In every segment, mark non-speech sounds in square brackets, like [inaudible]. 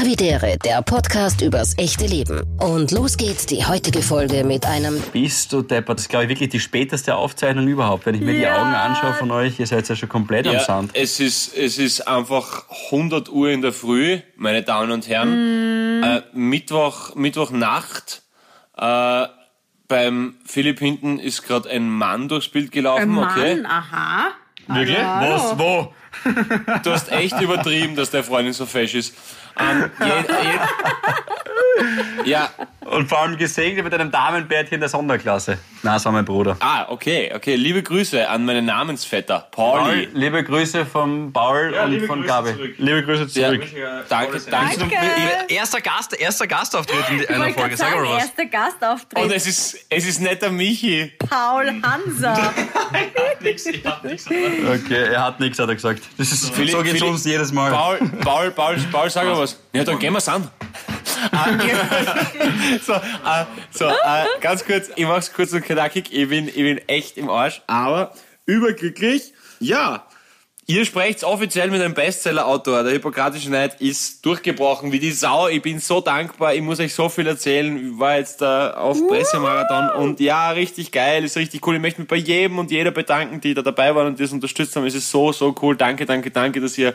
Havidere, der Podcast übers echte Leben. Und los geht's, die heutige Folge mit einem Bist du deppert? Das ist, glaube ich, wirklich die späteste Aufzeichnung überhaupt. Wenn ich mir die Ja. Augen anschaue von euch, ihr seid ja schon komplett am Ja, Sound. es ist, es ist einfach 100 Uhr in der Früh, meine Damen und Herren. Äh, Mittwoch, Mittwochnacht. Äh, beim Philipp hinten ist gerade ein Mann durchs Bild gelaufen. Ein Mann, Okay. aha. Wirklich? Hallo. Was? Wo? Du hast echt übertrieben, dass der Freundin so fesch ist. Ähm, je, je, ja, Und vor allem gesegnet mit einem Damenbärtchen der Sonderklasse. Na, das war mein Bruder. ah, okay, okay. Liebe Grüße an meinen Namensvetter, Pauli. Paul, liebe Grüße von Paul und liebe von Grüße Gabi. zurück. Liebe Grüße zurück. Ja, danke, danke. Danke. Erster Gast, erster Gastauftritt in Ich einer Folge. Sag mal was. erster Gastauftritt. Und es ist, es ist nicht der Michi. Paul Hanser. [laughs] Okay, er hat nichts, hat er gesagt. Das ist, Philipp- so geht's Philipp- uns jedes Mal. Paul, Paul, Paul, Paul, sag mal was. Ja, dann gehen wir's an. [laughs] So, äh, so äh, ganz kurz, ich mach's kurz und knackig. Ich bin, ich bin echt im Arsch, aber überglücklich. Ja, ihr sprecht offiziell mit einem Bestseller-Autor. Der Hippokratische Neid ist durchgebrochen wie die Sau. Ich bin so dankbar. Ich muss euch so viel erzählen. Ich war jetzt da auf Pressemarathon und ja, richtig geil, ist richtig cool. Ich möchte mich bei jedem und jeder bedanken, die da dabei waren und das unterstützt haben. Es ist so, so cool. Danke, danke, danke, dass ihr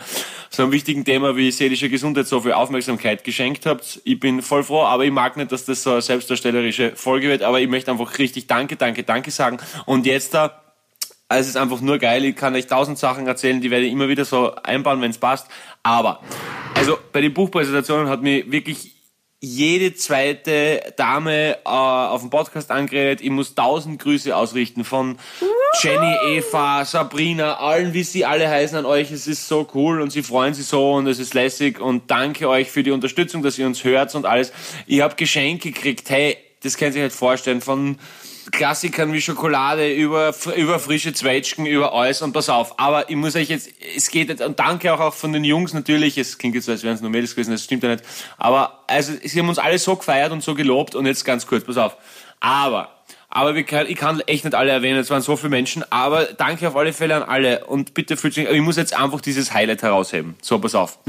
so einem wichtigen Thema wie seelische Gesundheit so viel Aufmerksamkeit geschenkt habt. Ich bin voll froh, aber ich mag nicht, dass das so eine selbstdarstellerische Folge wird, aber ich möchte einfach richtig danke, danke, danke sagen. Und jetzt da, also es ist einfach nur geil. Ich kann euch tausend Sachen erzählen, die werde ich immer wieder so einbauen, wenn es passt. Aber, also bei den Buchpräsentationen hat mir wirklich jede zweite Dame äh, auf dem Podcast angeredet. Ich muss tausend Grüße ausrichten von Jenny, Eva, Sabrina, allen, wie sie alle heißen an euch. Es ist so cool und sie freuen sich so und es ist lässig und danke euch für die Unterstützung, dass ihr uns hört und alles. Ich habe Geschenke gekriegt. Hey, das könnt ihr euch nicht vorstellen. Von Klassikern wie Schokolade, über, über frische Zwetschgen, über alles und pass auf. Aber ich muss euch jetzt, es geht jetzt, und danke auch, auch von den Jungs natürlich, es klingt jetzt so, als wären es nur Mädels gewesen, das stimmt ja nicht. Aber, also, sie haben uns alle so gefeiert und so gelobt und jetzt ganz kurz, pass auf. Aber, aber wir kann, ich kann echt nicht alle erwähnen, es waren so viele Menschen, aber danke auf alle Fälle an alle und bitte fühlt sich, ich muss jetzt einfach dieses Highlight herausheben. So, pass auf.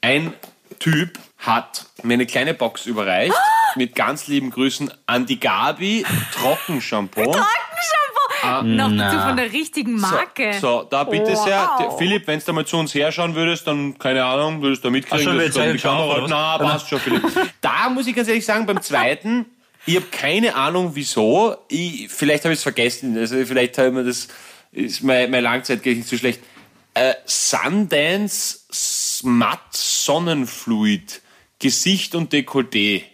Ein Typ hat mir eine kleine Box überreicht mit ganz lieben Grüßen an die Gabi Trockenshampoo. [laughs] Trockenshampoo. Noch dazu von der richtigen Marke. Ah. So, da bitte Wow. sehr. Der Philipp, wenn du da mal zu uns herschauen würdest, dann, keine Ahnung, würdest du da mitkriegen. Ach schon, dass du die Kamera-? Na, passt schon, Philipp. Da muss ich ganz ehrlich sagen, beim zweiten, ich habe keine Ahnung wieso. Ich, vielleicht habe ich es vergessen. Also vielleicht habe ich mir das, ist mein, mein Langzeitgedächtnis zu schlecht. Äh, Sundance Matt Sonnenfluid. Gesicht und Dekolleté.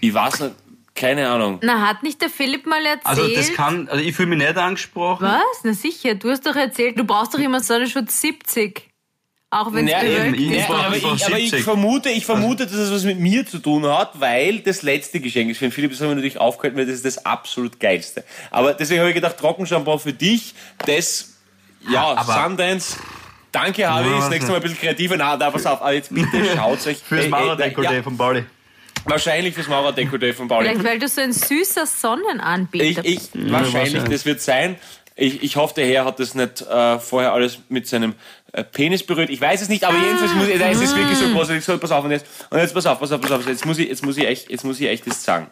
Ich weiß nicht, keine Ahnung. Na, hat nicht der Philipp mal erzählt? Also das kann, also ich fühle mich nicht angesprochen. Was? Na sicher, du hast doch erzählt, du brauchst doch immer Sonnenschutz 70. Auch wenn es Ja, bewölkt eben, ist. aber, ich, aber ich 70. vermute, ich vermute, dass es was mit mir zu tun hat, weil das letzte Geschenk ist. Für den Philipp das haben wir natürlich aufgehalten, weil das ist das absolut geilste. Aber deswegen habe ich gedacht, Trockenshampoo für dich, das, ja, aber- Sundance, danke Harvey, das nächste. Mal ein bisschen kreativer. Na, da, pass auf, aber jetzt bitte [laughs] schaut euch. Fürs Ey, ey, Mauerdekolleté ja, von Pauli. Wahrscheinlich fürs Mauerdekolleté von Pauli. Vielleicht, weil du so ein süßer Sonnenanbieter Ich, ich, wahrscheinlich, wahrscheinlich. das wird sein. Ich, ich hoffe, der Herr hat das nicht äh, vorher alles mit seinem äh, Penis berührt. Ich weiß es nicht, aber jedenfalls muss ich, nein, es ist wirklich so groß. So, pass auf, und jetzt, und jetzt pass auf, pass auf, pass auf. Jetzt muss ich, jetzt muss ich echt, jetzt muss ich echt das sagen.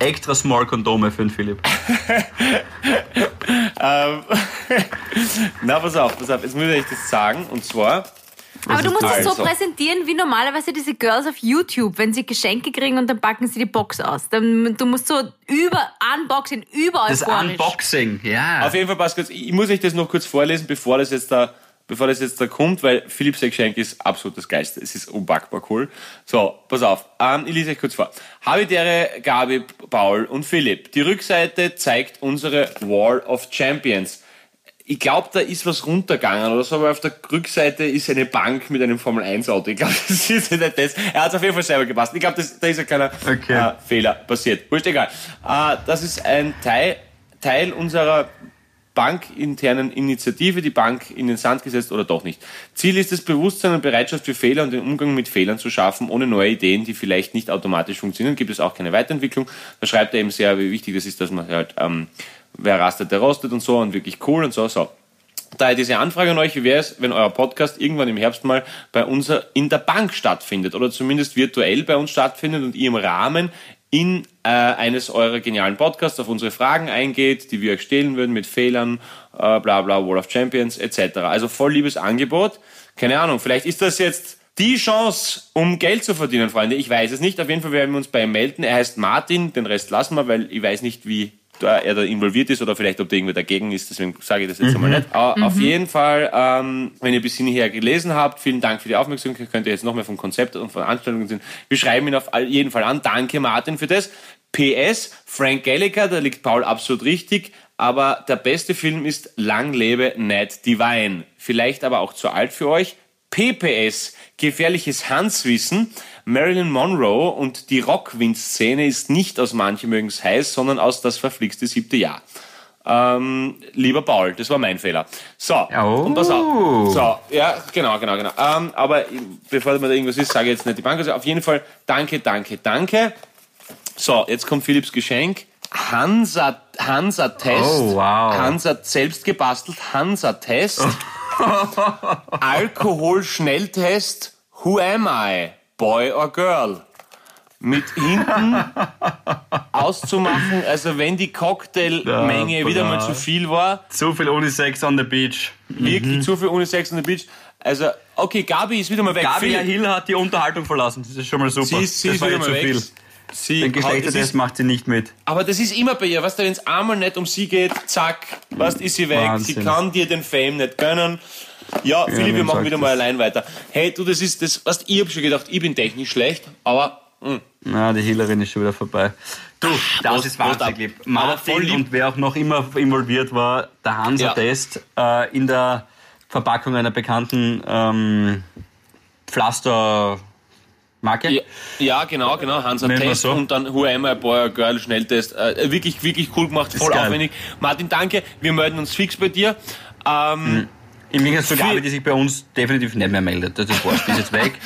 Extra small Kondome für den Philipp. [laughs] [laughs] Na, pass auf, pass auf, jetzt muss ich das sagen. Und zwar, Aber du musst es so präsentieren, wie normalerweise diese Girls auf YouTube, wenn sie Geschenke kriegen und dann packen sie die Box aus. Dann, du musst so über Unboxing, über Das euphorisch. Unboxing, ja. auf jeden Fall passt kurz, ich muss euch das noch kurz vorlesen, bevor das jetzt da, bevor das jetzt da kommt, weil Philipps Geschenk ist absolut das Geiste. Es ist unpackbar cool. So, pass auf, ähm, ich lese euch kurz vor. Habitäre, Gabi, Paul und Philipp. Die Rückseite zeigt unsere Wall of Champions. Ich glaube, da ist was runtergegangen oder so, aber auf der Rückseite ist eine Bank mit einem Formel-1-Auto. Ich glaube, [laughs] das ist nicht das. Er hat es auf jeden Fall selber gepasst. Ich glaube, da ist ja keiner Okay. äh, Fehler passiert. Wurscht egal. Äh, das ist ein Teil, Teil unserer bankinternen Initiative, die Bank in den Sand gesetzt oder doch nicht. Ziel ist es, Bewusstsein und Bereitschaft für Fehler und den Umgang mit Fehlern zu schaffen, ohne neue Ideen, die vielleicht nicht automatisch funktionieren, gibt es auch keine Weiterentwicklung. Da schreibt er eben sehr, wie wichtig das ist, dass man halt, ähm, wer rastet, der rostet und so und wirklich cool und so, so. daher diese Anfrage an euch, wie wäre es, wenn euer Podcast irgendwann im Herbst mal bei uns in der Bank stattfindet oder zumindest virtuell bei uns stattfindet und ihr im Rahmen in äh, eines eurer genialen Podcasts auf unsere Fragen eingeht, die wir euch stellen würden mit Fehlern, äh, bla bla, Wall of Champions etc. Also voll liebes Angebot. Keine Ahnung, vielleicht ist das jetzt die Chance, um Geld zu verdienen, Freunde. Ich weiß es nicht. Auf jeden Fall werden wir uns bei ihm melden. Er heißt Martin, den Rest lassen wir, weil ich weiß nicht, wie er da involviert ist oder vielleicht, ob der irgendwer dagegen ist. Deswegen sage ich das jetzt einmal nicht. Aber auf jeden Fall, ähm, wenn ihr bis hierher gelesen habt, vielen Dank für die Aufmerksamkeit. Könnt ihr jetzt noch mehr vom Konzept und von Veranstaltungen sehen. Wir schreiben ihn auf jeden Fall an. Danke, Martin, für das. PS, Frank Gallagher, da liegt Paul absolut richtig. Aber der beste Film ist Lang lebe Ned Divine. Vielleicht aber auch zu alt für euch. PPS, gefährliches Hanswissen. Marilyn Monroe und die Rockwind-Szene ist nicht aus Manche mögen's heiß, sondern aus das verflixte siebte Jahr. Ähm, lieber Paul, das war mein Fehler. So, Oh. und pass auf. So, ja, genau, genau, genau. Ähm, aber bevor mir da irgendwas ist, sage ich jetzt nicht die Bank. Also auf jeden Fall danke, danke, danke. So, jetzt kommt Philipps Geschenk. Hansa, Hansa-Test. Oh, wow. Hansa selbst gebastelt. Hansa-Test. [laughs] Alkoholschnelltest. Who am I? Boy or girl? Mit hinten [laughs] auszumachen, also wenn die Cocktailmenge wieder mal zu viel war, Zu viel Unisex on the beach. wirklich zu viel Unisex on the Beach. Also, okay, Gabi ist wieder mal weg. Gabi Hill hat die Unterhaltung verlassen. Das ist schon mal super. sie ist, sie das ist war wieder zu weg. viel. Sie, Den Geschlechtertest macht sie nicht mit. aber das ist immer bei ihr, weißt du, wenn es einmal nicht um sie geht, zack, weißt, ist sie weg. Wahnsinn. Sie kann dir den Fame nicht gönnen. Ja, Philipp, wir machen sagt wieder das? mal allein weiter. Hey, du, das ist das, weißt, ich hab schon gedacht, ich bin technisch schlecht, aber mh, Na, die Hillerin ist schon wieder vorbei. Du, das Prost, ist wahnsinnig lieb. Martin lieb. und wer auch noch immer involviert war, der Hansa-Test äh, in der Verpackung einer bekannten ähm, Pflastermarke. Ja, ja, genau, genau. Hansa Nennen wir Test so. und dann Who am I, Boy or Girl, Schnelltest. Äh, wirklich, wirklich cool gemacht, voll aufwendig. Martin, danke. Wir melden uns fix bei dir. Ähm, Im Gegensatz zu Gabi, die sich bei uns definitiv nicht mehr meldet. Das ist wurscht, die ist jetzt weg. [laughs]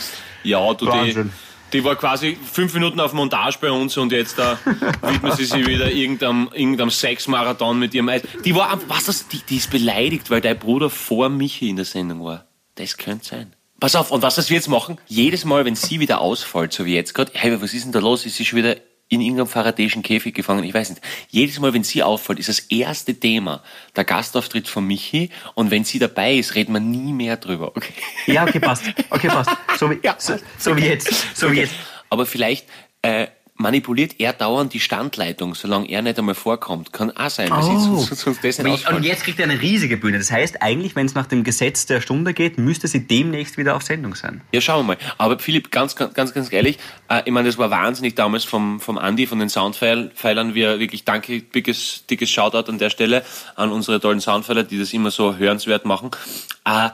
Ja, du, die, Wahnsinn. die war quasi fünf Minuten auf Montage bei uns und jetzt da [laughs] widmet sie sich wieder irgendeinem, irgendeinem Sexmarathon mit ihrem Eis. Die war, was das, die, die ist beleidigt, weil dein Bruder vor Michi in der Sendung war. Das könnte sein. Pass auf, und was das wir jetzt machen, jedes Mal, wenn sie wieder ausfällt, so wie jetzt gerade, hey, was ist denn da los? Ist sie schon wieder in irgendeinem faradäischen Käfig gefangen? Ich weiß nicht. Jedes Mal, wenn sie auffällt, ist das erste Thema der Gastauftritt von Michi und wenn sie dabei ist, reden wir nie mehr drüber, okay? Ja, okay, passt. Okay, passt. So wie, [laughs] so, so wie jetzt. So wie jetzt. Aber vielleicht äh, manipuliert er dauernd die Standleitung, solange er nicht einmal vorkommt. Kann auch sein, weil sie sonst, sonst das nicht. Und jetzt kriegt er eine riesige Bühne. Das heißt, eigentlich, wenn es nach dem Gesetz der Stunde geht, müsste sie demnächst wieder auf Sendung sein. Ja, schauen wir mal. Aber Philipp, ganz, ganz, ganz, ganz ehrlich, äh, ich meine, das war wahnsinnig damals vom, vom Andi, von den Soundpfeilern. Wir wirklich danke, dickes, dickes Shoutout an der Stelle an unsere tollen Soundpfeiler, die das immer so hörenswert machen. Äh,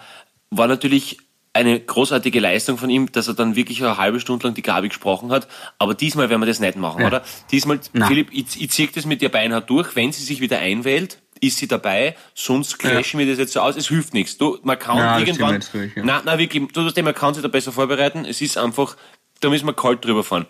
war natürlich eine großartige Leistung von ihm, dass er dann wirklich eine halbe Stunde lang die Gabi gesprochen hat. Aber diesmal werden wir das nicht machen, Ja. oder? Diesmal, Na. Philipp, ich, ich ziehe das mit dir beinhart durch. Wenn sie sich wieder einwählt, ist sie dabei, sonst clashen wir das jetzt so aus. Es hilft nichts. Du, man kann Ja, irgendwann. durch, ja. Na, na, wirklich, du, das Thema kann sich da besser vorbereiten. Es ist einfach, da müssen wir kalt drüber fahren.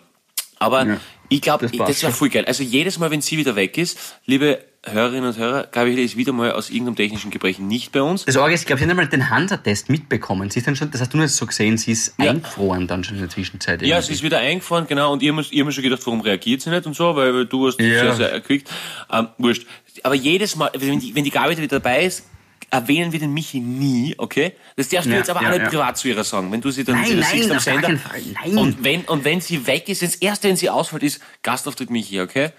Aber Ja, ich glaube, das das, wäre voll geil. Also jedes Mal, wenn sie wieder weg ist, liebe Hörerinnen und Hörer, Gabi Hille ist wieder mal aus irgendeinem technischen Gebrechen nicht bei uns. Das Orge ist, ich glaube, sie haben einmal den Hansa-Test mitbekommen. Sie ist dann schon, das hast du nicht so gesehen, sie ist Ja. eingefroren dann schon in der Zwischenzeit. Ja, irgendwie. sie ist wieder eingefahren, genau, und ihr habt ihr habt schon gedacht, warum reagiert sie nicht und so, weil, weil du hast Ja. sehr, sehr erquickt. Ähm, wurscht. Aber jedes Mal, wenn die, wenn die Gabi wieder dabei ist, erwähnen wir den Michi nie, okay? Das darfst du Ja, jetzt aber ja, auch nicht ja. privat zu ihrer sagen, wenn du sie dann Nein, nein, siehst am Sender. nein. Und wenn, und wenn sie weg ist, das erste, wenn sie ausfällt, ist Gastauftritt Michi, okay?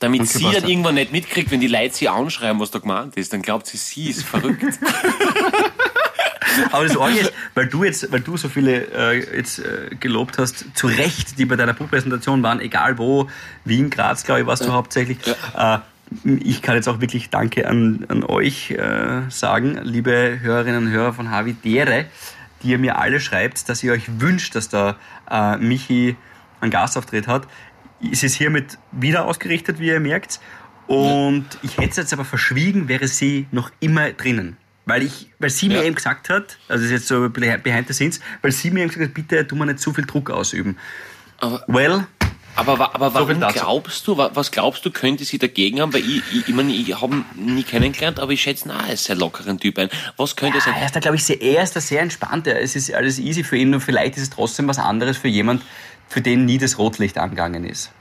Damit Okay, sie dann ja. irgendwann nicht mitkriegt, wenn die Leute sie anschreiben, was da gemeint ist, dann glaubt sie, sie ist verrückt. [laughs] Aber das Orge ist, weil du jetzt, weil du so viele äh, jetzt äh, gelobt hast, zu Recht, die bei deiner Buchpräsentation waren, egal wo, Wien, Graz, glaube ich, warst du hauptsächlich. Äh, ich kann jetzt auch wirklich Danke an, an euch äh, sagen, liebe Hörerinnen und Hörer von Havidere, die ihr mir alle schreibt, dass ihr euch wünscht, dass da äh, Michi einen Gastauftritt hat. Es ist hiermit wieder ausgerichtet, wie ihr merkt. Und ich hätte es jetzt aber verschwiegen, wäre sie noch immer drinnen. Weil, ich, weil sie mir Ja. eben gesagt hat, also das ist jetzt so behind the scenes, weil sie mir eben gesagt hat, bitte tu mir nicht zu viel Druck ausüben. Aber Well, Aber, aber So warum dazu. glaubst du, wa- was glaubst du, könnte sie dagegen haben? Weil ich, ich, ich, meine, ich habe ihn nie kennengelernt, aber ich schätze ihn auch als sehr lockeren Typ ein. Was könnte sein? Er ist da, glaube ich, sehr, er ist da sehr entspannt. Er- Es ist alles easy für ihn und vielleicht ist es trotzdem was anderes für jemand, für den nie das Rotlicht angegangen ist.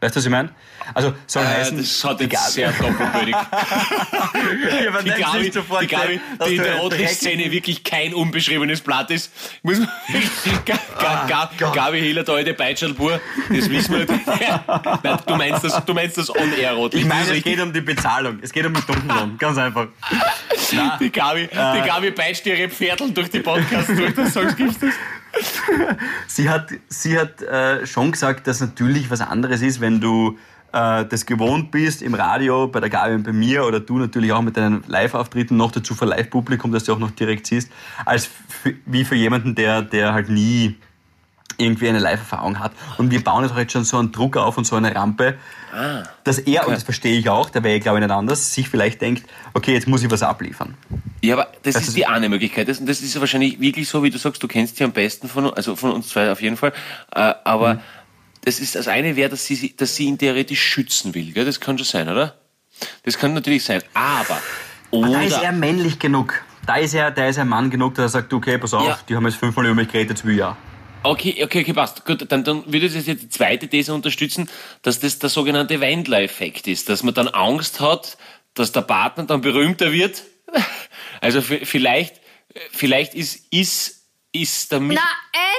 Weißt du, was ich meine? Also soll Äh, heißen, das hat jetzt [laughs] Gabi- sehr doppelbödig. Ja, Die Gabi, nicht sofort, die, Gabi, die in du der Rotlichtszene wirklich kein unbeschriebenes Blatt ist. Muss man, [laughs] Ga, Ga, Ga, Gott. Gabi Hiller, der alte Peitschelbur, das wissen wir. [laughs] Nein, du meinst das, du meinst das On-Air-Rotlicht. Ich meine, es richtig. geht um die Bezahlung. Es geht um den Stundenlohn. Ganz einfach. Na, Die Gabi, die Gabi peitscht ihre Pferdel durch die Podcasts durch. Das sagst gibt's das? Sie hat, sie hat äh, schon gesagt, dass natürlich was anderes ist, wenn du äh, das gewohnt bist im Radio, bei der Gabi und bei mir oder du natürlich auch mit deinen Live-Auftritten noch dazu vor Live-Publikum, dass du auch noch direkt siehst, als für, wie für jemanden, der, der halt nie irgendwie eine Live-Erfahrung hat. Und wir bauen jetzt auch jetzt schon so einen Druck auf und so eine Rampe, dass er, und das verstehe ich auch, da wäre ich glaube ich nicht anders, sich vielleicht denkt, okay, jetzt muss ich was abliefern. Ja, aber das, Das ist die eine Möglichkeit. Das, das ist ja wahrscheinlich wirklich so, wie du sagst, du kennst sie am besten von, also von uns zwei auf jeden Fall. Äh, aber das ist das eine wäre, dass sie, dass sie ihn theoretisch schützen will. Gell? Das kann schon sein, oder? Das kann natürlich sein. Aber Aber da ist er oder männlich genug. Da ist er, da ist er Mann genug, dass er sagt, okay, pass auf, Ja. die haben jetzt fünfmal über mich geredet, jetzt will ich auch. Okay, okay, okay, passt. Gut, dann, dann würde ich jetzt die zweite These unterstützen, dass das der sogenannte Wendler-Effekt ist, dass man dann Angst hat, dass der Partner dann berühmter wird. [laughs] Also vielleicht, vielleicht ist ist ist der Mich Na,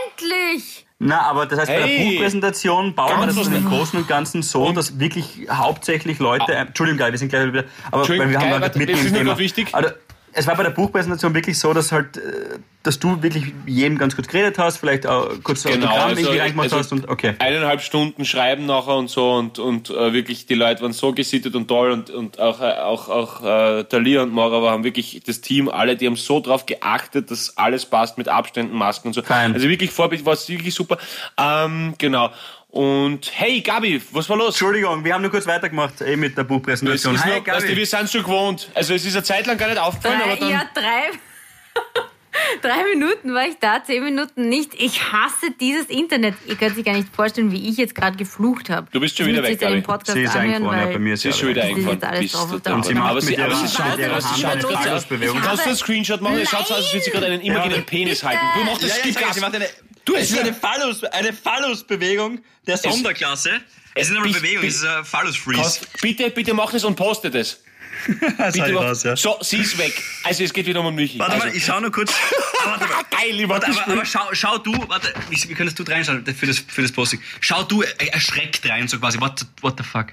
endlich! Na, aber das heißt, bei der Hey. Buchpräsentation bauen wir das was- im Großen und Ganzen so, dass wirklich hauptsächlich Leute, äh, Entschuldigung, Geil, wir sind gleich wieder, aber wir haben Geil, halt mitten das im Thema. wichtig. Also, es war bei der Buchpräsentation wirklich so, dass halt, äh, dass du wirklich jedem ganz kurz geredet hast, vielleicht auch kurz so Genau, Autogramm also, irgendwie reingemacht also hast und okay. eineinhalb Stunden schreiben nachher und so und, und äh, wirklich die Leute waren so gesittet und toll und, und auch, äh, auch, auch äh, Talia und Mara waren wirklich das Team, alle, die haben so drauf geachtet, dass alles passt mit Abständen, Masken und so. Fein. Also wirklich Vorbild, war es wirklich super. Ähm, genau. Und hey Gabi, was war los? Entschuldigung, wir haben nur kurz weitergemacht eh, mit der Buchpräsentation. Hi, noch, weißt du, Gabi. wir sind schon gewohnt. Also es ist eine Zeit lang gar nicht aufgefallen, aber Drei, dann... ja, drei. [laughs] Drei Minuten war ich da, zehn Minuten nicht. Ich hasse dieses Internet. Ihr könnt sich gar nicht vorstellen, wie ich jetzt gerade geflucht habe. Du bist schon Ich wieder weg, Gabi. Podcast Sie ist eingefroren, ja, bei mir ist Sie ist schon wieder Bist du da. Und sie macht aber sie, mit aber ihrer sie Hand- schaut, ihrer aber Hand eine. Kannst du einen Screenshot machen? Es schaut so aus, als würde sie gerade einen immergrünen Penis halten. Du machst das Ja, ja, Eine, Du, es es ist ist eine Phallus, eine Phallus-Bewegung der Sonderklasse. Es ist nicht mal Bis- Bewegung, es ist ein Phallus-Freeze. Bitte, bitte mach das und poste das. [laughs] Bitte mach, So, sie ist weg. Also es geht wieder um Michi. Warte also, mal, ich schau nur kurz. [laughs] Ah, warte mal. Geil, mach Warte, aber, aber schau, schau du, warte, wie, wie könntest du reinschauen für das, für das Posting? Schau du erschreckt rein, so quasi, what, the- what the fuck?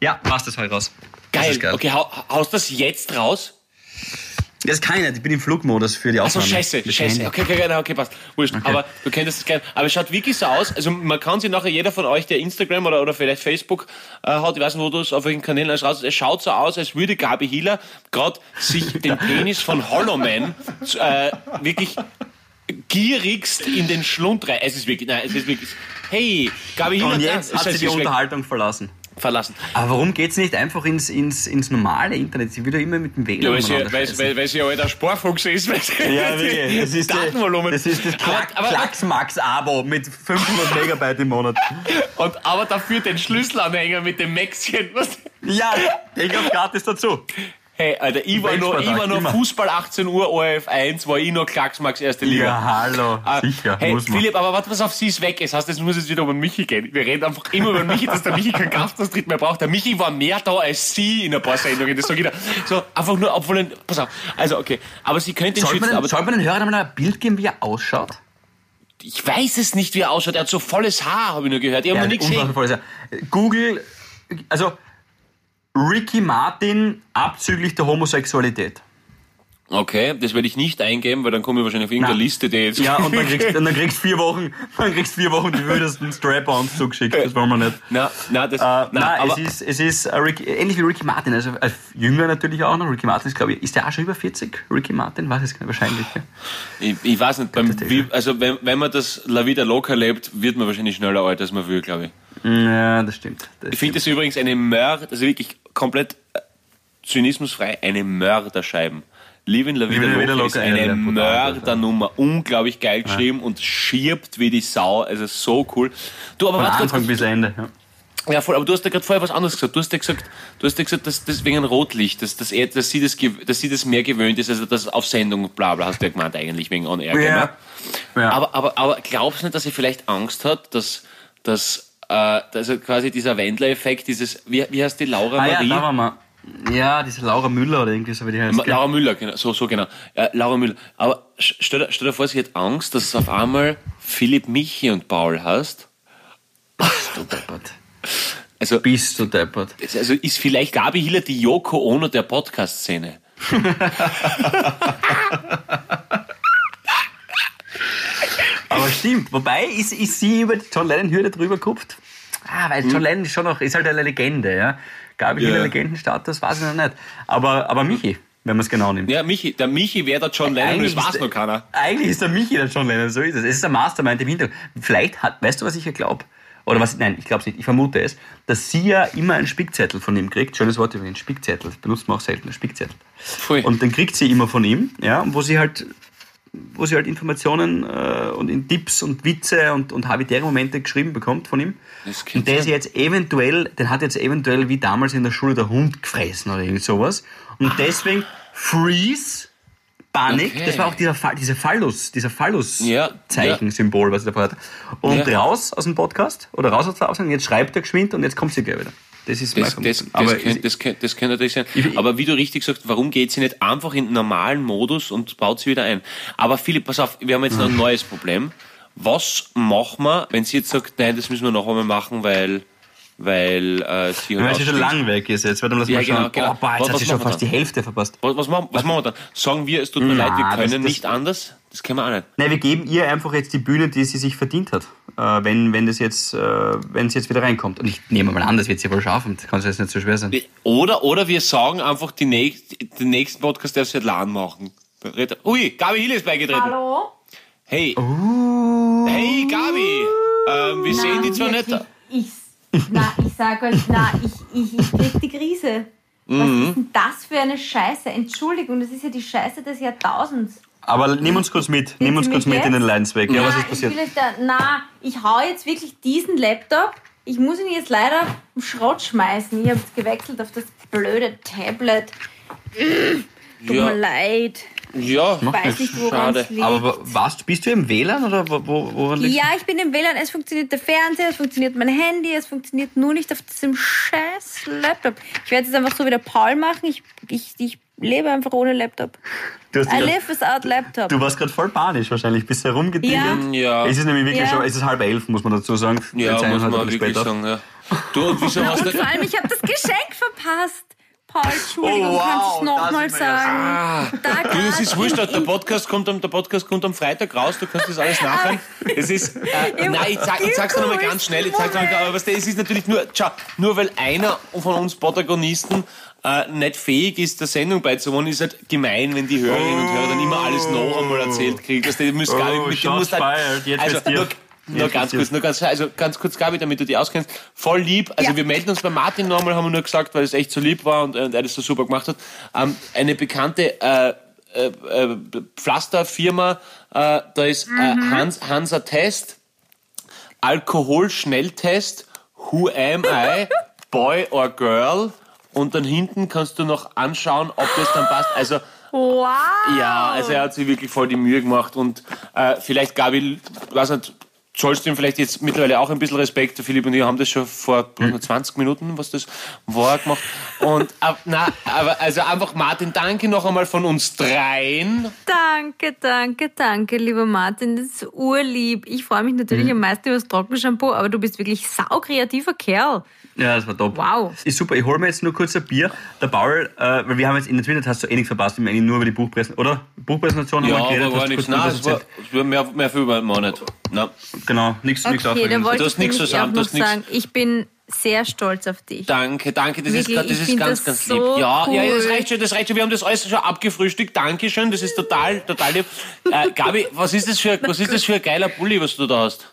Ja, machst das halt raus. Geil. ist geil. Okay, hau, haust das jetzt raus? Das kann ich nicht, ich bin im Flugmodus für die Achso, Aufnahme. scheiße, scheiße. Handy. Okay, okay, genau, okay, passt. Wurscht. Aber du könntest es gleich. Aber es schaut wirklich so aus. Also man kann sich nachher, jeder von euch, der Instagram oder, oder vielleicht Facebook äh, hat, ich weiß nicht, wo du es auf welchen Kanälen alles raus, es schaut so aus, als würde Gabi Hiller gerade sich den Penis von Hollow Man äh, wirklich gierigst in den Schlund rein. Es ist wirklich, nein, es ist wirklich, hey, Gabi Hiller, Und jetzt hat sie die. Unterhaltung verlassen. Verlassen. Aber warum geht's nicht einfach ins, ins, ins normale Internet? Sie ja immer mit dem WLAN Ja, weil sie, weil, weil, weil sie ja alter Sparfuchs ist. Weil sie Ja, wirklich. Das ist, [laughs] Datenvolumen. das ist das Klacks-Max-Abo mit 500 [laughs] Megabyte im Monat. und, aber dafür den Schlüsselanhänger mit dem Maxchen. Was? Ja, ich hab gratis dazu. Hey, Alter, ich war noch, ich war noch. Fußball 18 Uhr, ORF 1, war ich noch Klacksmax erste Liga. Ja, hallo. Ah, Sicher, hey, muss man. Philipp, aber warte, pass auf, sie ist weg. Es heißt, es muss jetzt wieder um den Michi gehen. Wir reden einfach immer über den Michi, dass der Michi keinen Gastauftritt mehr braucht. Der Michi war mehr da als sie in ein paar Sendungen. Das sag ich dir. So, einfach nur, obwohl, er- pass auf. Also, okay. Aber sie könnte ihn man, schützen, den, aber sollte man den Hörern mal ein Bild geben, wie er ausschaut? ich weiß es nicht, wie er ausschaut. Er hat so volles Haar, habe ich nur gehört. Ich habe noch nie gesehen. voll. Google, also Ricky Martin abzüglich der Homosexualität. Okay, das werde ich nicht eingeben, weil dann komme ich wahrscheinlich auf irgendeine Na. Liste, die jetzt... Ja, und dann kriegst, [laughs] und dann kriegst vier Wochen, dann kriegst vier Wochen die wildesten Strap-ons zugeschickt. Das wollen wir nicht. na, na, das... Äh, na, nein, aber, es ist, es ist äh, Ricky, ähnlich wie Ricky Martin, also äh, jünger natürlich auch noch. Ricky Martin ist, glaube ich, ist der auch schon über 40? Ricky Martin? Weiß ich gar nicht, wahrscheinlich. Ja. Ich, ich weiß nicht, beim, wie, also wenn, wenn man das La Vida Loca lebt, wird man wahrscheinlich schneller alt, als man will, glaube ich. Ja, das stimmt. Das Ich finde das übrigens eine Mörder, also wirklich komplett äh, zynismusfrei, eine Mörderscheiben. Living La Vida Loca ist ja, eine ja, Mördernummer. Unglaublich geil geschrieben und schirbt wie die Sau. Also so cool. Du, aber Von warte Anfang bis Ende. Ja. ja, voll, aber du hast ja gerade vorher was anderes gesagt. Du hast ja gesagt, du hast ja gesagt, dass das wegen Rotlicht, dass, dass, er, dass, sie das, dass sie das mehr gewöhnt ist, also das auf Sendung, bla bla, hast du ja gemeint eigentlich, wegen On Air. Ja. ne? Ja. Aber, aber, aber glaubst du nicht, dass sie vielleicht Angst hat, dass, dass, äh, dass quasi dieser Wendler-Effekt, dieses, wie, wie heißt die Laura Ah ja, Marie? waren wir. Ja, diese Laura Müller oder irgendwie so wie die heißt. Laura Müller, genau, so, so genau. Äh, Laura Müller. Aber st- stell dir, stell dir vor, sie hat Angst, dass es auf einmal Philipp, Michi und Paul heißt. Bist du deppert. Also, Bist du deppert. also ist vielleicht Gabi Hiller die Yoko Ono der Podcast-Szene. Aber stimmt. Wobei ist, ist sie über die John Lennon-Hürde drüber gekupft? Ah, weil John Lennon ist schon noch, ist halt eine Legende, ja. Gabi Ja. Legendenstatus, weiß ich noch nicht. Aber, aber Michi, wenn man es genau nimmt. Ja, Michi, der Michi wäre der John Lennon, das ist weiß noch keiner. Eigentlich ist der Michi der John Lennon, so ist es. Es ist der Mastermind im Hintergrund. Vielleicht hat, weißt du, was ich ja glaube? Oder was, nein, ich glaube es nicht, ich vermute es, dass sie ja immer einen Spickzettel von ihm kriegt. Schönes Wort übrigens, Spickzettel. Das benutzt man auch selten, einen Spickzettel. Voll. Und den kriegt sie immer von ihm, ja, wo sie halt, wo sie halt Informationen äh, und in Tipps und Witze und, und habitäre Momente geschrieben bekommt von ihm. Und der ist jetzt eventuell, den hat jetzt eventuell wie damals in der Schule der Hund gefressen oder irgend sowas. Und deswegen Freeze, Panik, Okay. das war auch dieser, Fall, dieser Phallus, dieser Phallus-Zeichen-Symbol, was er davor hat. Und Ja. raus aus dem Podcast oder raus aus der Ausgang, jetzt schreibt er geschwind und jetzt kommt sie gleich wieder. Das ist Das, meine das, das, Aber könnte, das, könnte, das könnte natürlich sein. Aber wie du richtig sagst, warum geht sie nicht einfach in den normalen Modus und baut sie wieder ein? Aber Philipp, pass auf, wir haben jetzt noch ein neues Problem. Was machen wir, wenn sie jetzt sagt, nein, das müssen wir noch einmal machen, weil, weil äh, sie weil schon lang weg ist jetzt, warte mal, lass Ja, schauen. genau, genau. Oh, boah, jetzt Was- hat was sie schon machen wir fast die dann? Hälfte verpasst. Was, was, machen, was machen wir dann? Sagen wir, es tut mir Na, leid, wir das- können das- nicht anders? Das können wir auch nicht. Nein, wir geben ihr einfach jetzt die Bühne, die sie sich verdient hat, äh, wenn, wenn, das jetzt, äh, wenn sie jetzt wieder reinkommt. Und ich nehme mal an, das wird sie wohl schaffen. Das kann jetzt nicht so schwer sein. Oder, oder wir sagen einfach, die nächst, den nächsten Podcast darf sie halt LAN machen. Ui, Gabi Hill ist beigetreten. Hallo? Hey. Oh. Hey, Gabi. Ähm, wir sehen die zwar nicht. Ich, na, ich sag euch, na, ich, ich, ich krieg die Krise. Was Mhm. ist denn das für eine Scheiße? Entschuldigung, das ist ja die Scheiße des Jahrtausends. Aber nimm uns kurz mit. Nimm uns kurz mit in jetzt? den Leidensweg. Ja, was ist Ich passiert? euch da, na, ich hau jetzt wirklich diesen Laptop. Ich muss ihn jetzt leider im Schrott schmeißen. Ich habe gewechselt auf das blöde Tablet. Tut Ja. mir leid. Ja, Weiß nicht, woran es liegt. Aber was, bist du im WLAN oder wo, wo, woran liegt's? Ja, ich bin im WLAN, es funktioniert der Fernseher, es funktioniert mein Handy, es funktioniert nur nicht auf diesem scheiß Laptop. Ich werde es einfach so wie der Paul machen. Ich, ich, ich lebe einfach ohne Laptop. Du, hast I live without laptop. du warst gerade voll panisch wahrscheinlich. Bist herumgedingelt. Ja. Es ist nämlich wirklich Ja. schon, es ist halb elf, muss man dazu sagen. Ja, Jetzt muss man wirklich später. sagen, ja. Du, und wieso hast du vor allem, ich habe das Geschenk verpasst. Paul, Entschuldigung, Oh, wow, kannst du es das nochmal sagen? Da Du, das ist wurscht, der Podcast kommt am, der Podcast kommt am Freitag raus, du kannst das alles nachhören. Es ist, [laughs] äh, nein, ich, sag, ich sag's dir nochmal ganz schnell, ich sag's noch mal, aber was, es ist natürlich nur, schau, nur weil einer von uns Protagonisten äh, nicht fähig ist, der Sendung beizuwohnen, ist halt gemein, wenn die Hörerinnen und Hörer dann immer alles noch einmal erzählt kriegen. Dass die müssen gar nicht Oh, mit dem shots musst halt, also. Nur, ganz kurz, nur ganz, also ganz kurz, Gabi, damit du die auskennst. Voll lieb. Also Ja. wir melden uns bei Martin nochmal, haben wir nur gesagt, weil es echt so lieb war und, äh, und er das so super gemacht hat. Ähm, eine bekannte äh, äh, äh, Pflasterfirma, äh, da ist äh, Hans, Hansa Test, Alkoholschnelltest, Who am I, Boy or Girl und dann hinten kannst du noch anschauen, ob das dann passt. Also Wow. ja, also er hat sich wirklich voll die Mühe gemacht und äh, vielleicht, Gabi, weiß nicht, zollst du ihm vielleicht jetzt mittlerweile auch ein bisschen Respekt. Der Philipp und ich haben das schon vor Hm. 20 Minuten, was das war, gemacht. Und [laughs] äh, na, aber also einfach Martin, danke noch einmal von uns dreien. Danke, danke, danke, lieber Martin. Das ist urlieb. Ich freue mich Mhm. natürlich am meisten über das Trockenshampoo, aber du bist wirklich saukreativer Kerl. Ja, das war top. Wow. Ist super. Ich hole mir jetzt nur kurz ein Bier. Der Paul, äh, weil wir haben jetzt in der Twitter hast du eh nichts verpasst, wir haben eigentlich nur über die Buchpräsentation, oder? Buchpräsentation Ja, haben wir geredet. war hast du nichts. Nein, es war, war mehr, mehr viel war nicht. Nein. Genau, nichts nichts Okay, wollte Du ich hast nichts zusammen, du hast nichts- sagen, ich bin sehr stolz auf dich. Danke, danke, das ist, Wirklich, grad- das ich ist ganz, das ganz so lieb. Ja, ja, ja, das cool. reicht schon, das reicht schon. Wir haben das alles schon abgefrühstückt. Dankeschön, das ist total, total lieb. Äh, Gabi, was ist das für, was ist das für ein geiler Pulli, was du da hast?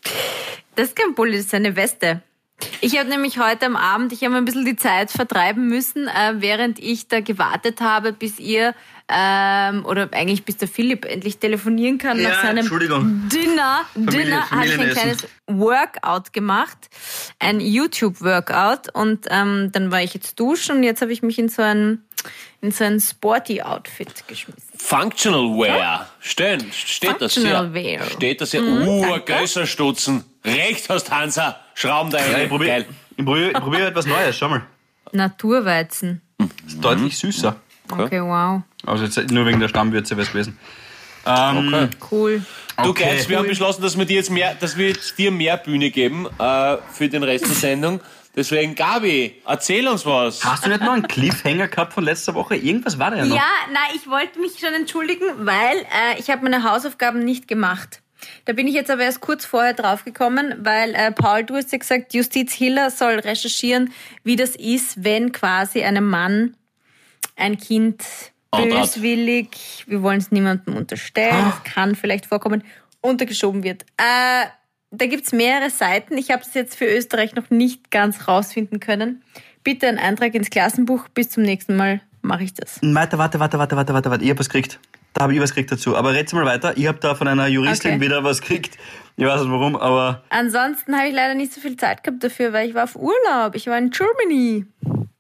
Das ist kein Pulli, das ist eine Weste. Ich habe nämlich heute am Abend, ich habe ein bisschen die Zeit vertreiben müssen, äh, während ich da gewartet habe, bis ihr ähm, oder eigentlich bis der Philipp endlich telefonieren kann Ja, nach seinem. Dinner, Familie- Dinner habe ich ein kleines Workout gemacht, ein YouTube-Workout und ähm, dann war ich jetzt duschen und jetzt habe ich mich in so ein in so ein sporty Outfit geschmissen. Functional Wear. Stehen, steht das hier. Functional Wear. Steht das hier. Mhm, uh, größer Stutzen. Recht hast, Hansa. Schrauben da Ja, rein. ich probiere probier, probier etwas Neues, schau mal. Naturweizen. Ist deutlich süßer. Okay, wow. Also jetzt nur wegen der Stammwürze wäre es gewesen. Ähm, Okay. Cool. Du Okay. Geiz, wir haben beschlossen, dass wir dir jetzt mehr, dass wir jetzt dir mehr Bühne geben äh, für den Rest der Sendung. Deswegen, Gabi, erzähl uns was. Hast du nicht noch einen Cliffhanger gehabt von letzter Woche? Irgendwas war da ja noch. Ja, nein, ich wollte mich schon entschuldigen, weil äh, ich habe meine Hausaufgaben nicht gemacht. Da bin ich jetzt aber erst kurz vorher draufgekommen, weil äh, Paul, du hast ja gesagt, Justiz Hiller soll recherchieren, wie das ist, wenn quasi einem Mann ein Kind böswillig, wir wollen es niemandem unterstellen, es kann vielleicht vorkommen, untergeschoben wird. Äh, da gibt's mehrere Seiten. Ich habe es jetzt für Österreich noch nicht ganz rausfinden können. Bitte einen Eintrag ins Klassenbuch. Bis zum nächsten Mal mache ich das. Warte, warte, warte, warte, warte, warte, warte. Ich hab was gekriegt. Da habe ich was gekriegt dazu. Aber red's mal weiter. Ich habe da von einer Juristin Okay. wieder was gekriegt. Ich weiß nicht warum, aber Ansonsten habe ich leider nicht so viel Zeit gehabt dafür, weil ich war auf Urlaub. Ich war in Germany.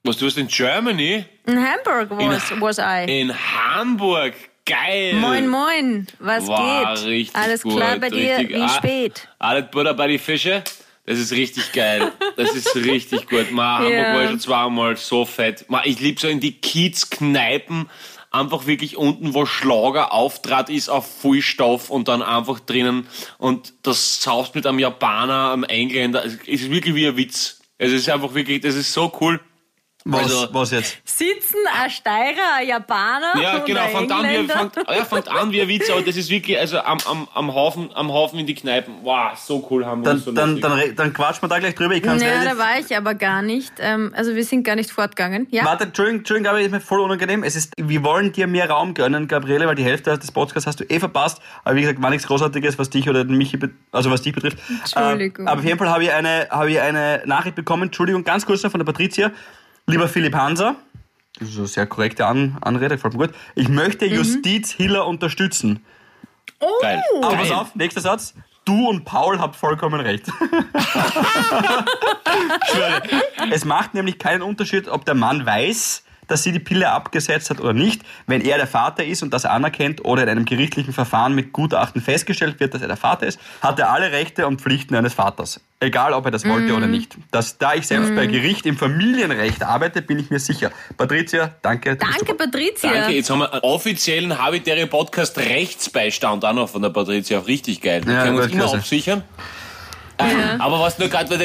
Was, du warst in Germany? In Hamburg was, was I. In Hamburg. Geil. Moin, moin. Was Wow, geht? richtig Alles gut, klar bei dir? richtig- Wie ah. spät? Alles Butter bei die Fische. Das ist richtig geil. Das ist richtig gut. Ma, Hamburg Ja. war ich schon zweimal so fett. Ma, ich lieb so in die Kiez-Kneipen. Einfach wirklich unten, wo Schlager auftrat ist auf Vollstoff und dann einfach drinnen und das saust mit einem Japaner, einem Engländer. Es ist wirklich wie ein Witz. Es ist einfach wirklich, das ist so cool. Was, Also- was jetzt? Sitzen ein Steirer, ein Japaner Ja, und genau, ein fängt an, wie, fängt, ja, fängt an wie ein Witz, aber das ist wirklich, also am, am, am, Haufen, am Haufen in die Kneipen. Wow, so cool haben wir Dann, uns so dann, dann, dann quatschen wir da gleich drüber. Ich kann's Naja, da war ich aber gar nicht. Ähm, also wir sind gar nicht fortgegangen. Ja? Warte, Entschuldigung, Entschuldigung, aber ist mir voll unangenehm. Es ist, wir wollen dir mehr Raum gönnen, Gabriele, weil die Hälfte des Podcasts hast du eh verpasst. Aber wie gesagt, war nichts Großartiges, was dich oder bet- also was dich betrifft. Entschuldigung. Äh, aber auf jeden Fall habe ich eine, habe ich eine Nachricht bekommen. Entschuldigung, ganz kurz noch von der Patricia. Lieber Philipp Hanser, das ist eine sehr korrekte An Anrede, gefällt mir gut. Ich möchte Mhm. Justiz Hiller unterstützen. Geil. Aber pass auf, nächster Satz. Du und Paul habt vollkommen recht. [laughs] Es macht nämlich keinen Unterschied, ob der Mann weiß, dass sie die Pille abgesetzt hat oder nicht. Wenn er der Vater ist und das anerkennt oder in einem gerichtlichen Verfahren mit Gutachten festgestellt wird, dass er der Vater ist, hat er alle Rechte und Pflichten eines Vaters. Egal, ob er das wollte oder nicht. Das, da ich selbst bei Gericht im Familienrecht arbeite, bin ich mir sicher. Patricia, danke. Danke. Patricia. Danke, jetzt haben wir einen offiziellen Habitäre Podcast Rechtsbeistand auch noch von der Patricia. Richtig geil. Wir Ja, können uns immer klasse. absichern. Äh, Aber was nur gerade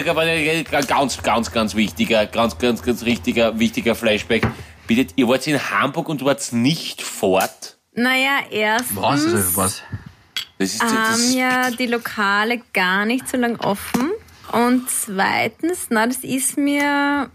ganz, ganz, ganz wichtiger, ganz, ganz, ganz richtiger, wichtiger Flashback. Bitte, ihr wart in Hamburg und wart nicht fort. Naja, erstens Was ist das? Was? Das ist, haben das, ja die Lokale gar nicht so lang offen. Und zweitens, na, das ist mir.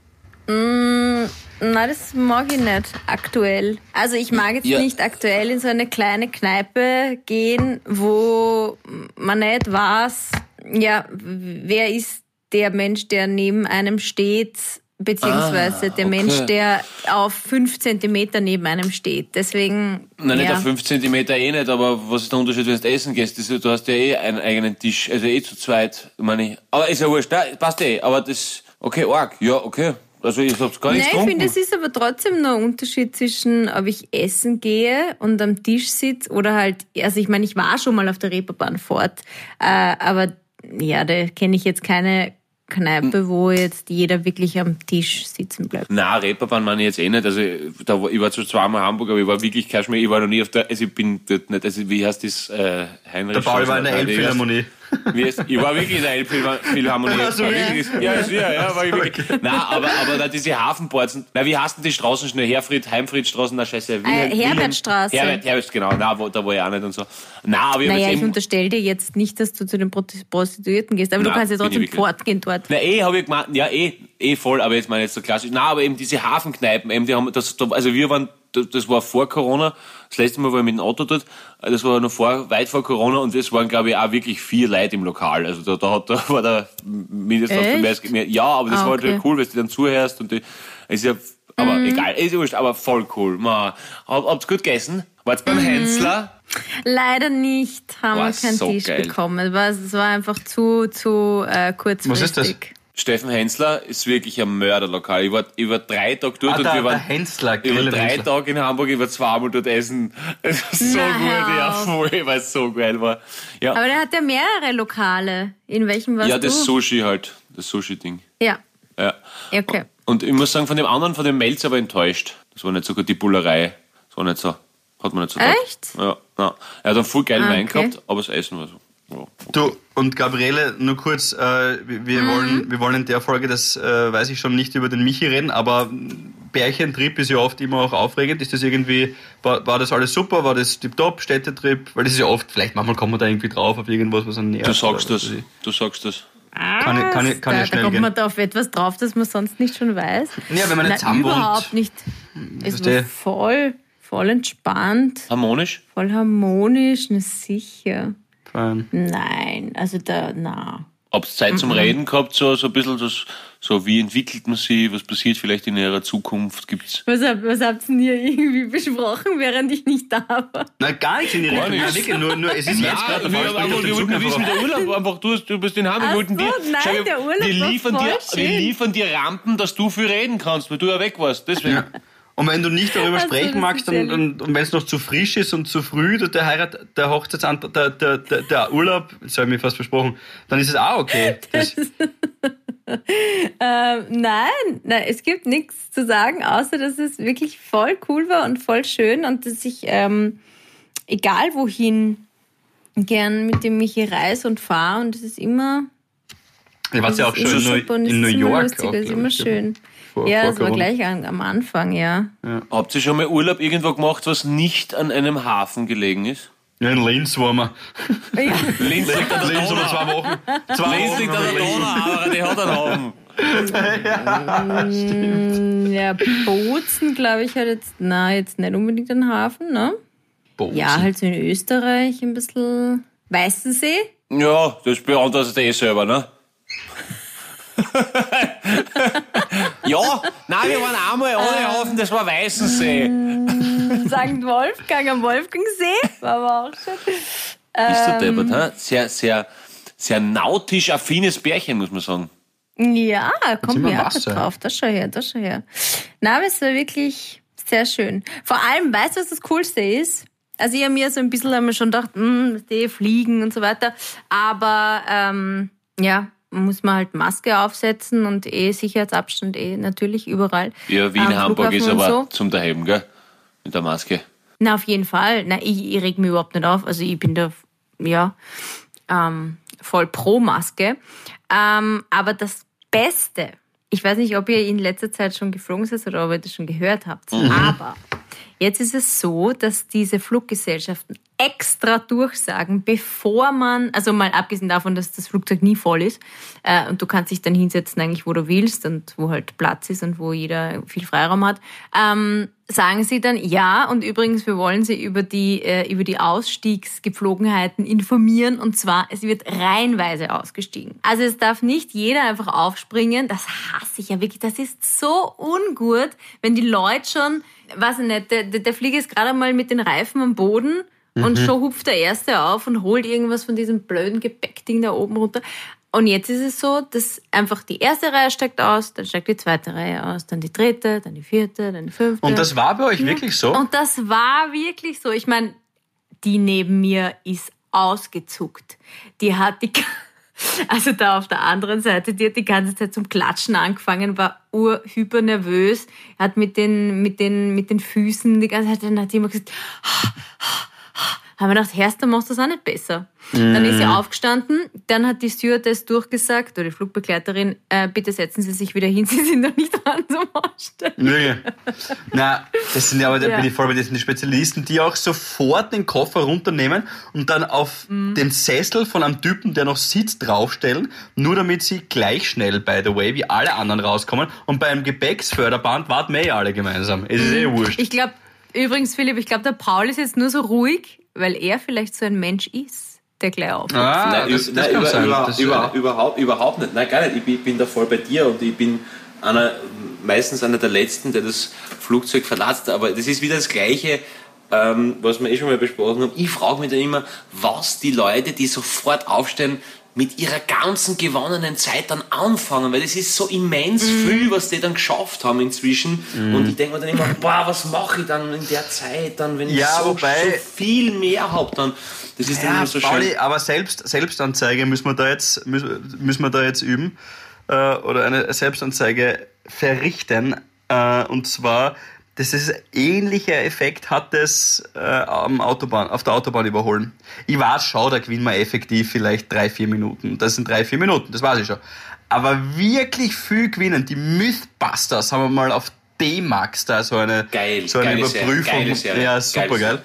Mm, na, das mag ich nicht aktuell. Also ich mag jetzt Ja. nicht aktuell in so eine kleine Kneipe gehen, wo man nicht weiß, ja, wer ist der Mensch, der neben einem steht, beziehungsweise der Ah, okay. Mensch, der auf fünf Zentimeter neben einem steht. Deswegen. Nein, nicht ja. auf 5 cm eh nicht, aber was ist der Unterschied, wenn du essen gehst? Du hast ja eh einen eigenen Tisch, also eh zu zweit, meine ich. Aber ist ja wurscht, passt eh, aber das, okay, arg, ja, okay. Also ich hab's gar nicht Nein, ich finde, es ist aber trotzdem noch ein Unterschied zwischen, ob ich essen gehe und am Tisch sitze oder halt, also ich meine, ich war schon mal auf der Reeperbahn fort, äh, aber ja, da kenne ich jetzt keine Kneipe, wo jetzt jeder wirklich am Tisch sitzen bleibt. Na, Reeperbahn meine ich jetzt eh nicht. Also, da war, ich war zwar zweimal in Hamburg, aber ich war wirklich kein Schmäh. Ich war noch nie auf der, also ich bin dort nicht, also wie heißt das, äh, Heinrich? Der Paul war in der Elbphilharmonie. Heißt, ich war wirklich in der Elbphilharmonie. Also wirklich, ja, ja, ja, war ich wirklich. Nein, aber, aber da diese Hafenporzen, na, wie heißt denn die Straßen schnell? Herfried, Heimfriedstraßen, na, scheiße. Wilhelm- Äh, Herbertstraße. Herbert, Herbert, genau. Na, wo, da war ich auch nicht und so. Na, aber ich Naja, ich unterstelle dir jetzt nicht, dass du zu den Prosti- Prostituierten gehst, aber du Nein, kannst ja trotzdem fortgehen dort. Na, eh, habe ich gemeint, ja, eh, eh voll, aber jetzt meine ich jetzt so klassisch. Na, aber eben diese Hafenkneipen, eben, die haben, das, da- also wir waren, das war vor Corona, das letzte Mal war ich mit dem Auto dort, das war noch vor, weit vor Corona und es waren, glaube ich, auch wirklich vier Leute im Lokal. Also da, da, hat, da war da mindestens Echt? mehr, ja, aber das Ah, war okay. natürlich cool, weil du dann zuhörst und die, ist ja, Aber egal, ist wurscht, aber voll cool. Man, hab, habt's gut gegessen? Wart's beim Hensler? Leider nicht, haben Boah, wir keinen so Tisch geil. bekommen. Es war, war einfach zu, zu äh, kurzfristig. Was ist das? Steffen Hensler ist wirklich ein Mörderlokal. Ich war über drei Tage dort Ah, und der, wir der waren Hensler, über drei Hensler. Tage in Hamburg, ich war zweimal dort essen. [laughs] Es war so Na, gut, ja voll, weil es so geil war. Ja, Aber der hat ja mehrere Lokale. In welchem warst ja du? das Sushi halt, das Sushi-Ding. Ja, Ja. Ja, okay. Und ich muss sagen, von dem anderen, von dem Melz aber enttäuscht. Das war nicht so gut, die Bullerei. Das war nicht so, hat man nicht so gedacht. Echt? Ja, ja. Er hat einen voll geilen Ah, Wein okay. gehabt, aber das Essen war so. Du, und Gabriele, nur kurz, äh, wir, wir Mhm. wollen, wir wollen in der Folge, das äh, weiß ich schon, nicht über den Michi reden, aber Bärchentrip ist ja oft immer auch aufregend. Ist das irgendwie, war, war das alles super? War das tipptopp, Städtetrip? Weil das ist ja oft, vielleicht manchmal kommt man da irgendwie drauf auf irgendwas, was einen nervt. Du sagst das, ich. du sagst das. Kann ich, kann ich, kann da, ich da schnell kommt gehen. man da auf etwas drauf, das man sonst nicht schon weiß. Ja, wenn man Na, nicht zusammen wohnt. überhaupt nicht. Es Verstehe. war voll, voll entspannt, Harmonisch? voll harmonisch, na sicher. Fein. Nein, also da, na. Habt ihr Zeit Mhm. zum Reden gehabt, so, so ein bisschen das, so wie entwickelt man sie, was passiert vielleicht in ihrer Zukunft, gibt's? Was, hab, was habt ihr denn hier irgendwie besprochen, während ich nicht da war? Nein, gar nichts in die Richtung. Nein, wirklich, nur, nur, es ist jetzt gerade der wir, Fall, wir wollten wissen, auf- der Urlaub, einfach du, du bist in Hamburg, wir wollten dir, nein, schau, der Urlaub wir war liefern, voll dir, wir schön. liefern dir Rampen, dass du viel reden kannst, weil du ja weg warst, deswegen. Ja. Und wenn du nicht darüber Also, sprechen magst ja und, und, und wenn es noch zu frisch ist und zu früh, der, der Heirat, der Hochzeitsantrag, der, der, der, der Urlaub, das habe ich mir fast versprochen, dann ist es auch okay. [laughs] Das, [laughs] Ähm, nein, nein, es gibt nichts zu sagen, außer dass es wirklich voll cool war und voll schön und dass ich, ähm, egal wohin, gern mit dem Michi reise und fahre und es ist immer, ich war ja auch schon in, es in New York. lustig, auch, ist immer ich, schön. Vor, ja, vor es war gleich am, am Anfang, ja. Habt ihr schon mal Urlaub irgendwo gemacht, was nicht an einem Hafen gelegen ist? Ja, in Linz waren wir. ja. [laughs] Linz liegt an der Linz Donau. zwei Wochen. Zwei Linz Wochen liegt an der. Donau, aber die hat einen Hafen. Ja, Bozen, glaube ich, hat jetzt, na, jetzt nicht unbedingt einen Hafen, ne? Bozen. Ja, halt so in Österreich ein bisschen Weißensee. Ja, das beantwortet eh selber, ne? [laughs] ja, nein, wir waren einmal ohne Hafen, das war Weißensee. [laughs] St. Wolfgang am Wolfgangsee. War aber auch schön. Bist du deppert, hä? Sehr, sehr, sehr nautisch affines Bärchen, muss man sagen. Ja, komm sind wir mir auch Wasser. drauf. Das schau her, das schau her. Na, aber es war wirklich sehr schön. Vor allem, weißt du, was das Coolste ist? Also ich habe mir so ein bisschen einmal schon gedacht, hm, die fliegen und so weiter. Aber ähm, ja, muss man halt Maske aufsetzen und eh Sicherheitsabstand eh natürlich überall. Ja, Wien, Am Hamburg ist aber so. zum Daheim, gell? Mit der Maske. Na, auf jeden Fall. Na, ich, ich reg mich überhaupt nicht auf. Also ich bin da, ja, ähm, voll pro Maske. Ähm, aber das Beste, ich weiß nicht, ob ihr in letzter Zeit schon geflogen seid oder ob ihr das schon gehört habt, aber jetzt ist es so, dass diese Fluggesellschaften extra durchsagen, bevor man, also mal abgesehen davon, dass das Flugzeug nie voll ist äh, und du kannst dich dann hinsetzen eigentlich, wo du willst und wo halt Platz ist und wo jeder viel Freiraum hat, ähm, sagen sie dann, ja, und übrigens, wir wollen sie über die, äh, über die Ausstiegsgepflogenheiten informieren. Und zwar, es wird reihenweise ausgestiegen. Also es darf nicht jeder einfach aufspringen, das hasse ich ja wirklich, das ist so ungut, wenn die Leute schon, weiß ich nicht, der, der, Flieger ist gerade mal mit den Reifen am Boden und schon hupft der Erste auf und holt irgendwas von diesem blöden Gepäckding da oben runter. Und jetzt ist es so, dass einfach die erste Reihe steigt aus, dann steigt die zweite Reihe aus, dann die dritte, dann die vierte, dann die fünfte. Und das war bei euch wirklich so? Und das war wirklich so. Ich meine, die neben mir ist ausgezuckt. Die hat die, [laughs] also da auf der anderen Seite, die hat die ganze Zeit zum Klatschen angefangen, war urhyper nervös, hat mit den, mit den, mit den Füßen die ganze Zeit, dann hat die immer gesagt, haben wir gedacht, Herst, dann machst du das auch nicht besser. Dann ist sie aufgestanden, dann hat die Stewardess durchgesagt, oder die Flugbegleiterin, äh, bitte setzen Sie sich wieder hin, [laughs] Sie sind noch nicht dran zum Aussteigen. Nee. Na, das sind ja aber, da Ja. bin ich voll bei diesen Spezialisten, die auch sofort den Koffer runternehmen und dann auf Mhm. den Sessel von einem Typen, der noch sitzt, draufstellen, nur damit sie gleich schnell, by the way, wie alle anderen rauskommen. Und beim Gepäcksförderband warten wir eh alle gemeinsam. Es ist eh wurscht. Ich glaube, übrigens, Philipp, ich glaube, der Paul ist jetzt nur so ruhig, weil er vielleicht so ein Mensch ist, der gleich auf. ah, Nein, das, das nein, kann über, sein. über, Das, über, überhaupt, überhaupt nicht. Nein, gar nicht. Ich bin, ich bin da voll bei dir und ich bin einer, meistens einer der Letzten, der das Flugzeug verlässt. Aber das ist wieder das Gleiche, ähm, was wir eh schon mal besprochen haben. Ich frage mich dann immer, was die Leute, die sofort aufstehen, mit ihrer ganzen gewonnenen Zeit dann anfangen, weil das ist so immens Mhm. viel, was die dann geschafft haben inzwischen. Und ich denke mir dann immer, boah, was mache ich dann in der Zeit dann, wenn Ja, ich so, wobei- so viel mehr habe dann. Das ist dann Ja, immer so Pauli, schön. aber selbst, Selbstanzeige müssen wir da jetzt, müssen, müssen wir da jetzt üben. Äh, oder eine Selbstanzeige verrichten. Äh, und zwar, das ist ähnlicher Effekt hat es äh, am Autobahn, auf der Autobahn überholen. Ich weiß schon, da gewinnen wir effektiv vielleicht drei, vier Minuten. Das sind drei, vier Minuten, das weiß ich schon. Aber wirklich viel gewinnen. Die Mythbusters haben wir mal auf D-Max da so eine, Geil, so eine Überprüfung. Serie, ja, super geil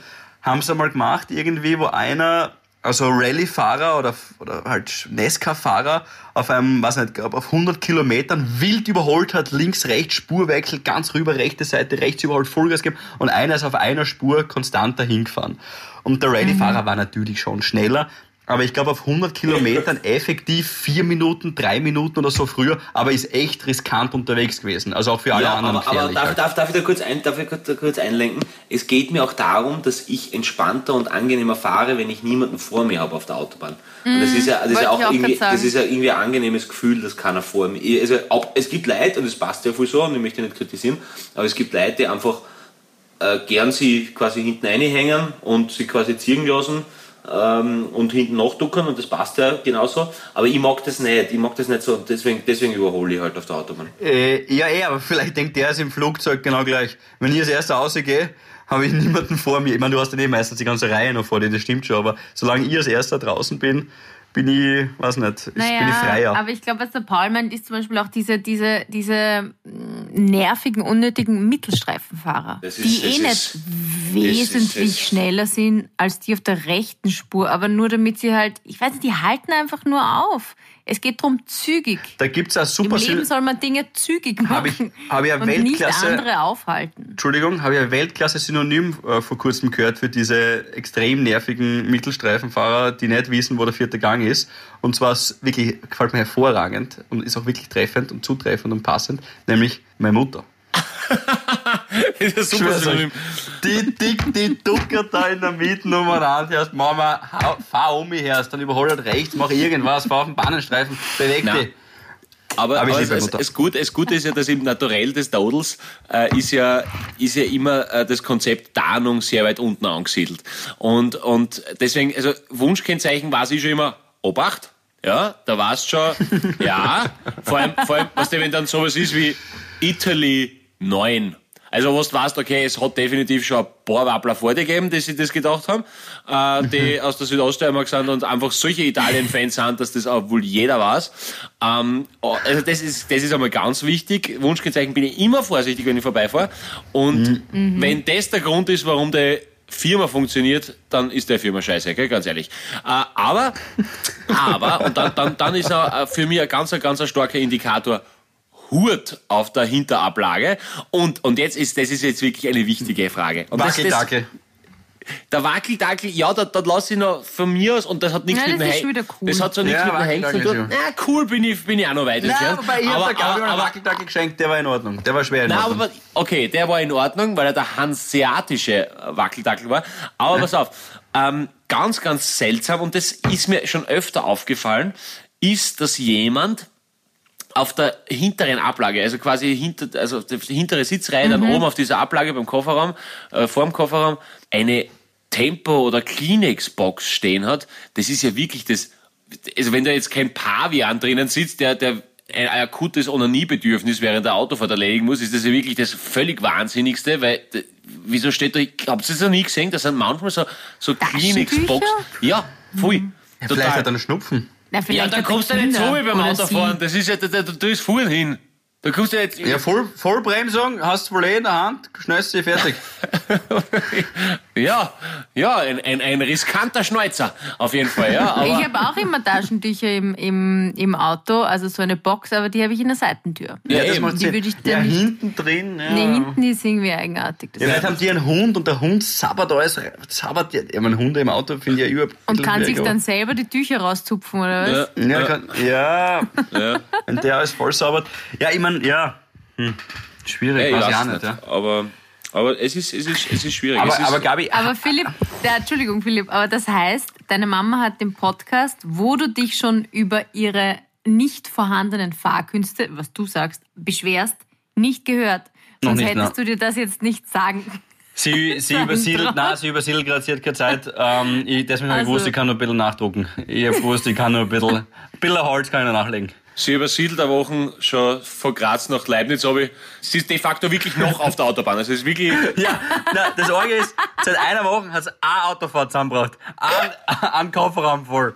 haben sie mal gemacht, irgendwie, wo einer, also Rallye-Fahrer oder, oder halt Nesca-Fahrer auf einem, was nicht, auf 100 Kilometern wild überholt hat, links, rechts, Spurwechsel, ganz rüber, rechte Seite, rechts überholt, Vollgas gegeben und einer ist auf einer Spur konstant dahin gefahren. Und der Rallye-Fahrer war natürlich schon schneller, aber ich glaube auf 100 Kilometern [laughs] effektiv vier Minuten, drei Minuten oder so früher, aber ist echt riskant unterwegs gewesen. Also auch für alle Ja, anderen aber, aber darf, halt. darf, darf, ich da kurz ein, darf ich kurz, kurz einlenken? Es geht mir auch darum, dass ich entspannter und angenehmer fahre, wenn ich niemanden vor mir habe auf der Autobahn. Und das ist ja, das ist ja auch auch irgendwie, das ist ja irgendwie ein angenehmes Gefühl, dass keiner vor mir. Also, ob, es gibt Leute, und das passt ja voll so, und ich möchte nicht kritisieren, aber es gibt Leute, die einfach äh, gern sie quasi hinten reinhängen und sie quasi ziehen lassen ähm, und hinten nachduckern und das passt ja genauso. Aber ich mag das nicht, ich mag das nicht so, deswegen, deswegen überhole ich halt auf der Autobahn. Äh, ja, eh, aber vielleicht denkt der es im Flugzeug genau gleich. Wenn ich als erster rausgehe, habe ich niemanden vor mir. Ich meine, du hast ja eh meistens die ganze Reihe noch vor dir, das stimmt schon, aber solange ich als erster draußen bin, bin ich, weiß nicht, Naja, bin ich freier. aber ich glaube, was der Paul meint, ist zum Beispiel auch diese, diese, diese mm, nervigen, unnötigen Mittelstreifenfahrer, ist- die eh ist- nicht wesentlich ist- schneller sind als die auf der rechten Spur, aber nur damit sie halt, ich weiß nicht, die halten einfach nur auf. Es geht darum, zügig. da gibt's Im super Leben Sil- soll man Dinge zügig machen Hab ich- hab ich und nicht Weltklasse- andere aufhalten. Entschuldigung, habe ich ein Weltklasse-Synonym äh, vor kurzem gehört für diese extrem nervigen Mittelstreifenfahrer, die nicht wissen, wo der vierte Gang ist. Und zwar ist wirklich, gefällt mir hervorragend und ist auch wirklich treffend und zutreffend und passend, nämlich meine Mutter. [laughs] Das ist super. Synonym. Die, die, die duckert da in der Mitte umeinander, erst Mama, hau- fahr um mich her, dann überhol halt rechts, mach irgendwas, fahr auf den Bahnenstreifen, beweg dich. Aber, Aber es, Mutter. es, gut, es Gute ist ja, dass im Naturell des Dodels äh, ist, ja, ist ja immer äh, das Konzept Tarnung sehr weit unten angesiedelt. Und, und deswegen, also Wunschkennzeichen war sie schon immer Obacht. Ja, da warst schon, ja, [laughs] vor allem, vor allem, was wenn dann sowas ist wie Italy 9. Also, was du weißt, okay, es hat definitiv schon ein paar Wappler vor dir gegeben, die sich das gedacht haben, äh, die [laughs] aus der Südoststeiermark sind und einfach solche Italien-Fans sind, dass das auch wohl jeder weiß. Ähm, also, das ist, das ist einmal ganz wichtig. Wunschkennzeichen bin ich immer vorsichtig, wenn ich vorbeifahre. Und wenn das der Grund ist, warum der Firma funktioniert, dann ist der Firma scheiße, gell? ganz ehrlich. Äh, aber, aber, und dann, dann, dann ist er äh, für mich ein ganz, ganz starker Indikator, Hurt auf der Hinterablage. Und, und jetzt ist, das ist jetzt wirklich eine wichtige Frage. Und das, das, Wackeldackel. der Wackeldackel, ja, da, da lasse ich noch von mir aus und das hat nichts Ja, mit das dem cool. Das hat so nichts Ja, mit dem Hengst zu tun. Ja, cool bin ich, bin ich auch noch weit Nein, entfernt. wobei ich hab aber, der Gabi aber, einen aber, Wackeldackel geschenkt, der war in Ordnung. Der war schwer in Nein, Ordnung. aber okay, der war in Ordnung, weil er der hanseatische Wackeldackel war. Aber pass auf, ähm, ganz, ganz seltsam, und das ist mir schon öfter aufgefallen, ist, dass jemand auf der hinteren Ablage, also quasi hinter, also die hintere Sitzreihe, dann oben auf dieser Ablage beim Kofferraum, äh, vorm Kofferraum, eine Tempo- oder Kleenex-Box stehen hat. Das ist ja wirklich das, also wenn da jetzt kein Pavian drinnen sitzt, der, der ein akutes Onaniebedürfnis während der Autofahrt erledigen muss, ist das ja wirklich das völlig Wahnsinnigste, weil, wieso steht da, habt ihr das noch nie gesehen? Das sind manchmal so, so Kleenex-Box. Ja, voll. Ja, vielleicht hat er einen Schnupfen. Na, Ja, dann kommst du nicht so wie beim Autofahren. Das ist ja, da, da, da ist Fuhren hin. Da kommst du jetzt. Ja, Voll, Vollbremsung, hast du wohl eh in der Hand, schnellst du fertig. [laughs] ja, ja, ein, ein, ein riskanter Schneuzer, auf jeden Fall, ja. Ich Aber, habe auch immer Taschentücher im, im, im Auto, also so eine Box, aber die habe ich in der Seitentür. Ja, das eben. macht Die würde ich ja, dann nicht- hinten drin. Ja. Nee, hinten ist irgendwie eigenartig. Das Ja, vielleicht haben die einen Hund und der Hund sabbert alles, sabbert, ja, ich meine, Hunde im Auto finde ich ja überhaupt. und kann sich dann selber die Tücher rauszupfen, oder was? ja, Ja, kann, ja, ja. wenn der alles voll sabbert. Ja, ich meine, ja, Schwierig, Ey, weiß weiß ich nicht. Ja. Aber, aber es, ist, es, ist, es ist schwierig. Aber, es ist, aber Gabi, Aber Philipp, der, Entschuldigung Philipp, aber das heißt, deine Mama hat den Podcast, wo du dich schon über ihre nicht vorhandenen Fahrkünste, was du sagst, beschwerst, nicht gehört. Sonst nicht, hättest na. du dir das jetzt nicht sagen. sie, sie [laughs] übersiedelt, nein, sie übersiedelt gerade, sie hat keine Zeit. Ähm, ich, deswegen habe ich Also- gewusst, ich kann nur ein bisschen nachdrucken. Ich habe gewusst, ich kann nur ein bisschen, ein bisschen Holz kann ich noch nachlegen. Sie übersiedelt eine Woche schon von Graz nach Leibniz, aber sie ist de facto wirklich noch auf der Autobahn. Also es ist wirklich. [laughs] Ja, na, das Orge ist, seit einer Woche hat es eine Autofahrt zusammengebracht. Ein, ein Kofferraum voll.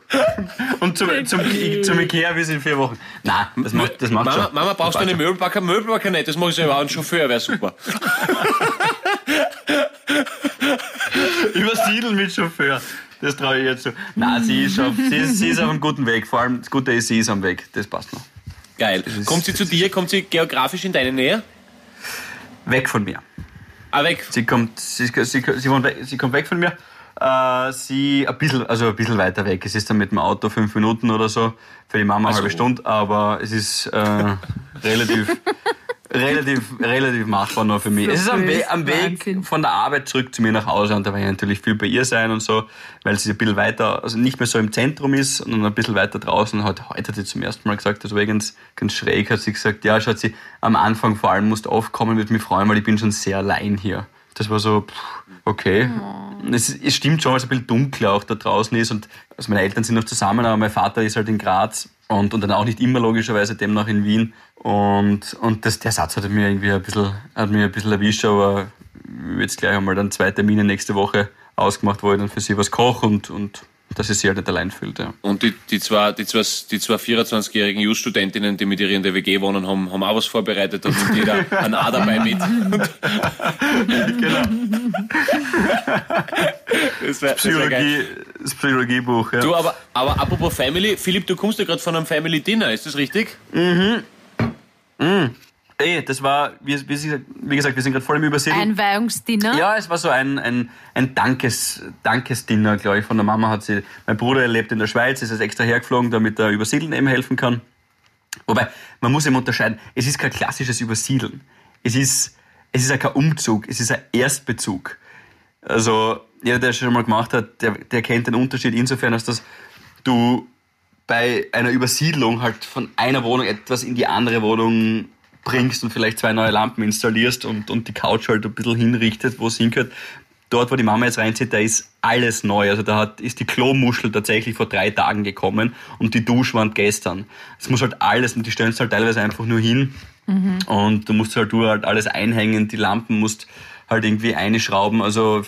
Und zum, zum, zum Ikea bis in vier Wochen. Nein, das macht, das macht Mama, schon. Mama brauchst du eine Möbelbacker? Möbelbacker nicht, das mache ich selber. Ein Chauffeur wäre super. [laughs] Übersiedeln mit Chauffeur. Das traue ich jetzt so. Nein, sie ist, auf, sie, ist, sie ist auf einem guten Weg. Vor allem das Gute ist, sie ist am Weg. Das passt noch. Geil. Kommt sie zu dir? Kommt sie geografisch in deine Nähe? Weg von mir. Ah, weg. Sie kommt, sie, sie, sie, sie kommt weg von mir. Äh, sie ein bisschen, also ein bisschen weiter weg. Es ist dann mit dem Auto fünf Minuten oder so. Für die Mama eine halbe. Stunde, aber es ist äh, [laughs] relativ, relativ, relativ machbar nur für mich. So es ist am, We am Weg von der Arbeit zurück zu mir nach Hause und da werde ich natürlich viel bei ihr sein und so, weil sie ein bisschen weiter, also nicht mehr so im Zentrum ist, sondern ein bisschen weiter draußen. Hat, heute hat sie zum ersten Mal gesagt, das war ganz, ganz schräg, hat sie gesagt, ja, schaut sie, am Anfang vor allem musst du aufkommen, würde mich freuen, weil ich bin schon sehr allein hier. Das war so, pff, okay. Es, es stimmt schon, weil es ein bisschen dunkler auch da draußen ist und also meine Eltern sind noch zusammen, aber mein Vater ist halt in Graz und, und dann auch nicht immer logischerweise demnach in Wien. Und, und das, der Satz hat mir irgendwie ein bisschen, hat mir ein bisschen erwischt, aber jetzt gleich einmal dann zwei Termine nächste Woche ausgemacht, wo ich dann für sie was koche und, und dass sie sich halt nicht allein fühlt. Ja. Und die, die zwei, die zwei, die zwei 24-jährigen Just-Studentinnen, die mit ihr in der WG wohnen, haben, haben auch was vorbereitet und nimmt jeder ein A dabei mit. Genau. Das wär, das. Psychologie, das Psychologiebuch. Ja. Du, aber, aber apropos Family, Philipp, du kommst ja gerade von einem Family Dinner, ist das richtig? Ey, das war, wie, wie, gesagt, wir sind gerade voll im Übersehen. Einweihungsdinner. Ja, es war so ein, ein, ein Dankes, Dankesdinner, glaube ich, von der Mama hat sie. Mein Bruder lebt in der Schweiz, ist jetzt extra hergeflogen, damit er übersiedeln eben helfen kann. Wobei, man muss eben unterscheiden, es ist kein klassisches Übersiedeln. Es ist, es ist ja kein Umzug, es ist ein Erstbezug. Also, jeder, der es schon mal gemacht hat, der, der kennt den Unterschied insofern, als dass du bei einer Übersiedlung halt von einer Wohnung etwas in die andere Wohnung bringst und vielleicht zwei neue Lampen installierst und, und die Couch halt ein bisschen hinrichtet, wo es hingehört. Dort, wo die Mama jetzt reinzieht, da ist alles neu. Also da hat, ist die Klomuschel tatsächlich vor drei Tagen gekommen und die Duschwand gestern. Es muss halt alles, und die stellen es halt teilweise einfach nur hin. Und du musst halt, du halt alles einhängen, die Lampen musst halt irgendwie einschrauben. Also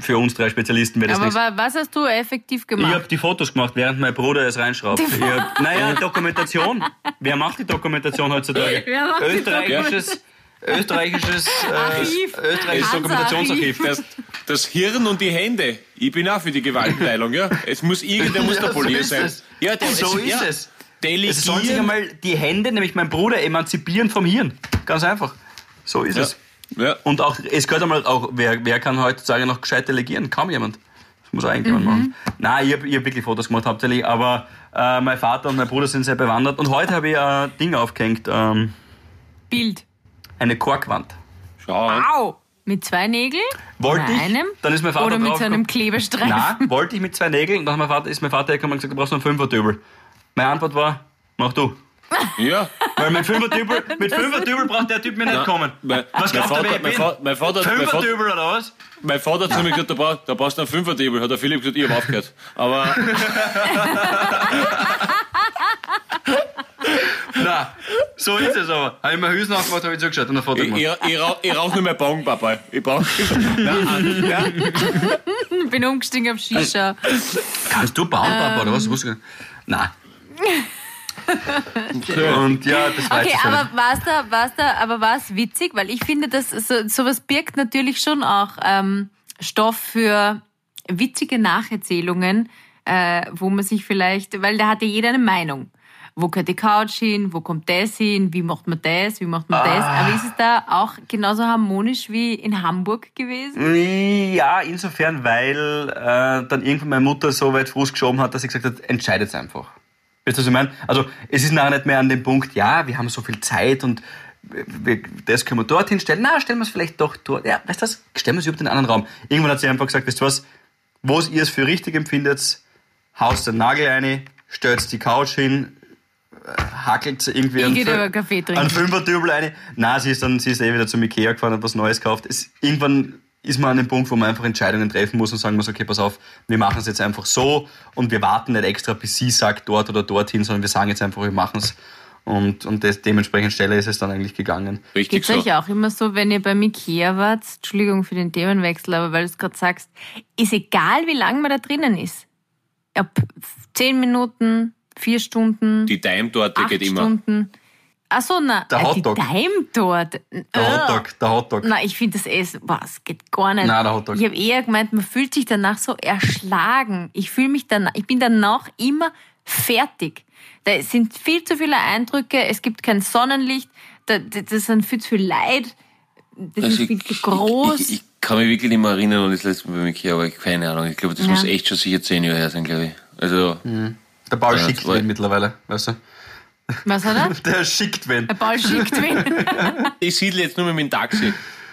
für uns drei Spezialisten wäre das Aber nichts. wa- was hast du effektiv Ich gemacht? habe die Fotos gemacht, während mein Bruder es reinschraubt. Ich hab, naja, Dokumentation. Wer macht die Dokumentation heutzutage? [laughs] Wer macht die österreichisches, österreichisches, äh, Archiv. österreichisches Dokumentationsarchiv. Das, das Hirn und die Hände. Ich bin auch für die Gewaltenteilung, ja. Es muss irgendwer muss Ja, der so Polier sein. es. Ja, der, So es, ist ja, es. Es sollen sich Delegieren. einmal die Hände, nämlich mein Bruder, emanzipieren vom Hirn. Ganz einfach. So ist Ja. es. Ja. Und auch, es gehört einmal auch, wer, wer kann heutzutage noch gescheit delegieren? Kaum jemand. Das muss auch irgendjemand machen. Nein, ich habe hab wirklich Fotos gemacht hauptsächlich, aber äh, mein Vater und mein Bruder sind sehr bewandert. Und heute habe ich ein Ding aufgehängt, ähm, Bild. eine Korkwand. Schau. Au! Mit zwei Nägeln? Wollte Oder ich, einem? dann ist mein Vater Oder mit so einem gekommen. Klebestreifen? Nein, wollte ich mit zwei Nägeln. Und dann hat mein Vater, ist mein Vater hergekommen und gesagt, du brauchst noch einen Fünfer-Dübel. Meine Antwort war, mach du. Ja. Weil mit Fünfer-Dübel, [laughs] mit Fünfer-Dübel braucht der Typ mir nicht kommen. Mein, Was mein, er, Vater, ich mein? Vater, mein, Vater, mein, Vater, Fünfer-Dübel oder was? mein Vater hat zu mir gesagt, da brauchst, da brauchst du einen Fünfer-Table. Hat der Philipp gesagt, ich hab aufgehört. Aber [laughs] Nein, so ist es aber. Habe ich mir Hüsen aufgemacht, habe ich zugeschaut und ein Foto ich, gemacht. ich, ich, rauch, ich rauch nur mehr Bong, Papa. Ich brauch. Nein, ja. Ich bin umgestiegen auf Shisha. Kannst du bauen, Papa, oder was? Ähm. Wusste ich gar nicht. Nein. [laughs] Und ja, das war Okay, aber war's da, war's da, aber war's witzig? Weil ich finde, dass so, sowas birgt natürlich schon auch ähm, Stoff für witzige Nacherzählungen, äh, wo man sich vielleicht, weil da hat ja jeder eine Meinung. Wo gehört die Couch hin? Wo kommt das hin? Wie macht man das? Wie macht man das? Ah. Aber ist es da auch genauso harmonisch wie in Hamburg gewesen? Ja, insofern, weil äh, dann irgendwann meine Mutter so weit Fuß geschoben hat, dass sie gesagt hat, entscheidet einfach. Weißt du, was ich meine? Also es ist nachher nicht mehr an dem Punkt, ja, wir haben so viel Zeit und wir, das können wir dorthin stellen. Na, stellen wir es vielleicht doch dort. Ja, weißt du was? Stellen wir es überhaupt in einen anderen Raum. Irgendwann hat sie einfach gesagt, weißt du was, wo ihr es für richtig empfindet, haust den Nagel rein, stellt die Couch hin, äh, hackelt sie irgendwie einen, trinken. einen Fünfer-Dübel rein. Nein, sie ist dann, sie ist eh wieder zum Ikea gefahren und was Neues gekauft. Es, irgendwann ist man an dem Punkt, wo man einfach Entscheidungen treffen muss und sagen muss, okay, pass auf, wir machen es jetzt einfach so und wir warten nicht extra, bis sie sagt dort oder dorthin, sondern wir sagen jetzt einfach, wir machen es. Und, und das, dementsprechend schneller ist es dann eigentlich gegangen. Richtig Geht's so. euch auch immer so, wenn ihr beim Ikea wart, Entschuldigung für den Themenwechsel, aber weil du es gerade sagst, ist egal, wie lange man da drinnen ist. Ob zehn Minuten, vier Stunden, Die acht geht immer. Stunden. Ach so, na, Der äh, die Hotdog. Daimtorte. Der Hotdog, der Hotdog. Na, ich finde das Essen, was geht gar nicht. Nein, der Hotdog. Ich habe eher gemeint, man fühlt sich danach so erschlagen. Ich fühle mich danach, ich bin danach immer fertig. Da sind viel zu viele Eindrücke, es gibt kein Sonnenlicht, da, da- das sind viel zu viel Leid, das Also ist viel zu groß. Ich, ich, ich kann mich wirklich nicht mehr erinnern an das letzte Mal beim Ikea, aber ich keine Ahnung. Ich glaube, das Ja. muss echt schon sicher zehn Jahre her sein, glaube ich. Also, Der Paul schickt wen mittlerweile, weißt du? Was hat er? [laughs] Der schickt wen. Der Paul schickt wen. [laughs] ich siedle jetzt nur mit dem Taxi.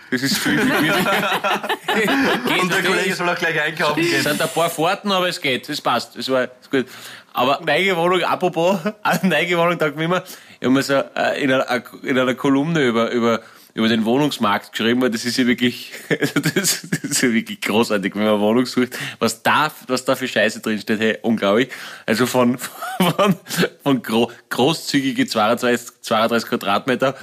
Das ist viel, viel gemütlicher. [laughs] Und der Kollege soll auch gleich einkaufen Es gehen. sind ein paar Fahrten, aber es geht. Es passt. Es war ist gut. Aber neue Wohnung, apropos, eine neue Wohnung, da immer, ich habe mir so äh, in, einer, in einer Kolumne über, über, über den Wohnungsmarkt geschrieben, weil das ist ja wirklich, [laughs] das, ist ja wirklich großartig, wenn man Wohnung sucht. Was da, was da für Scheiße drinsteht, hey, unglaublich. Also von, [laughs] von, von gro großzügige 32, 32 Quadratmeter,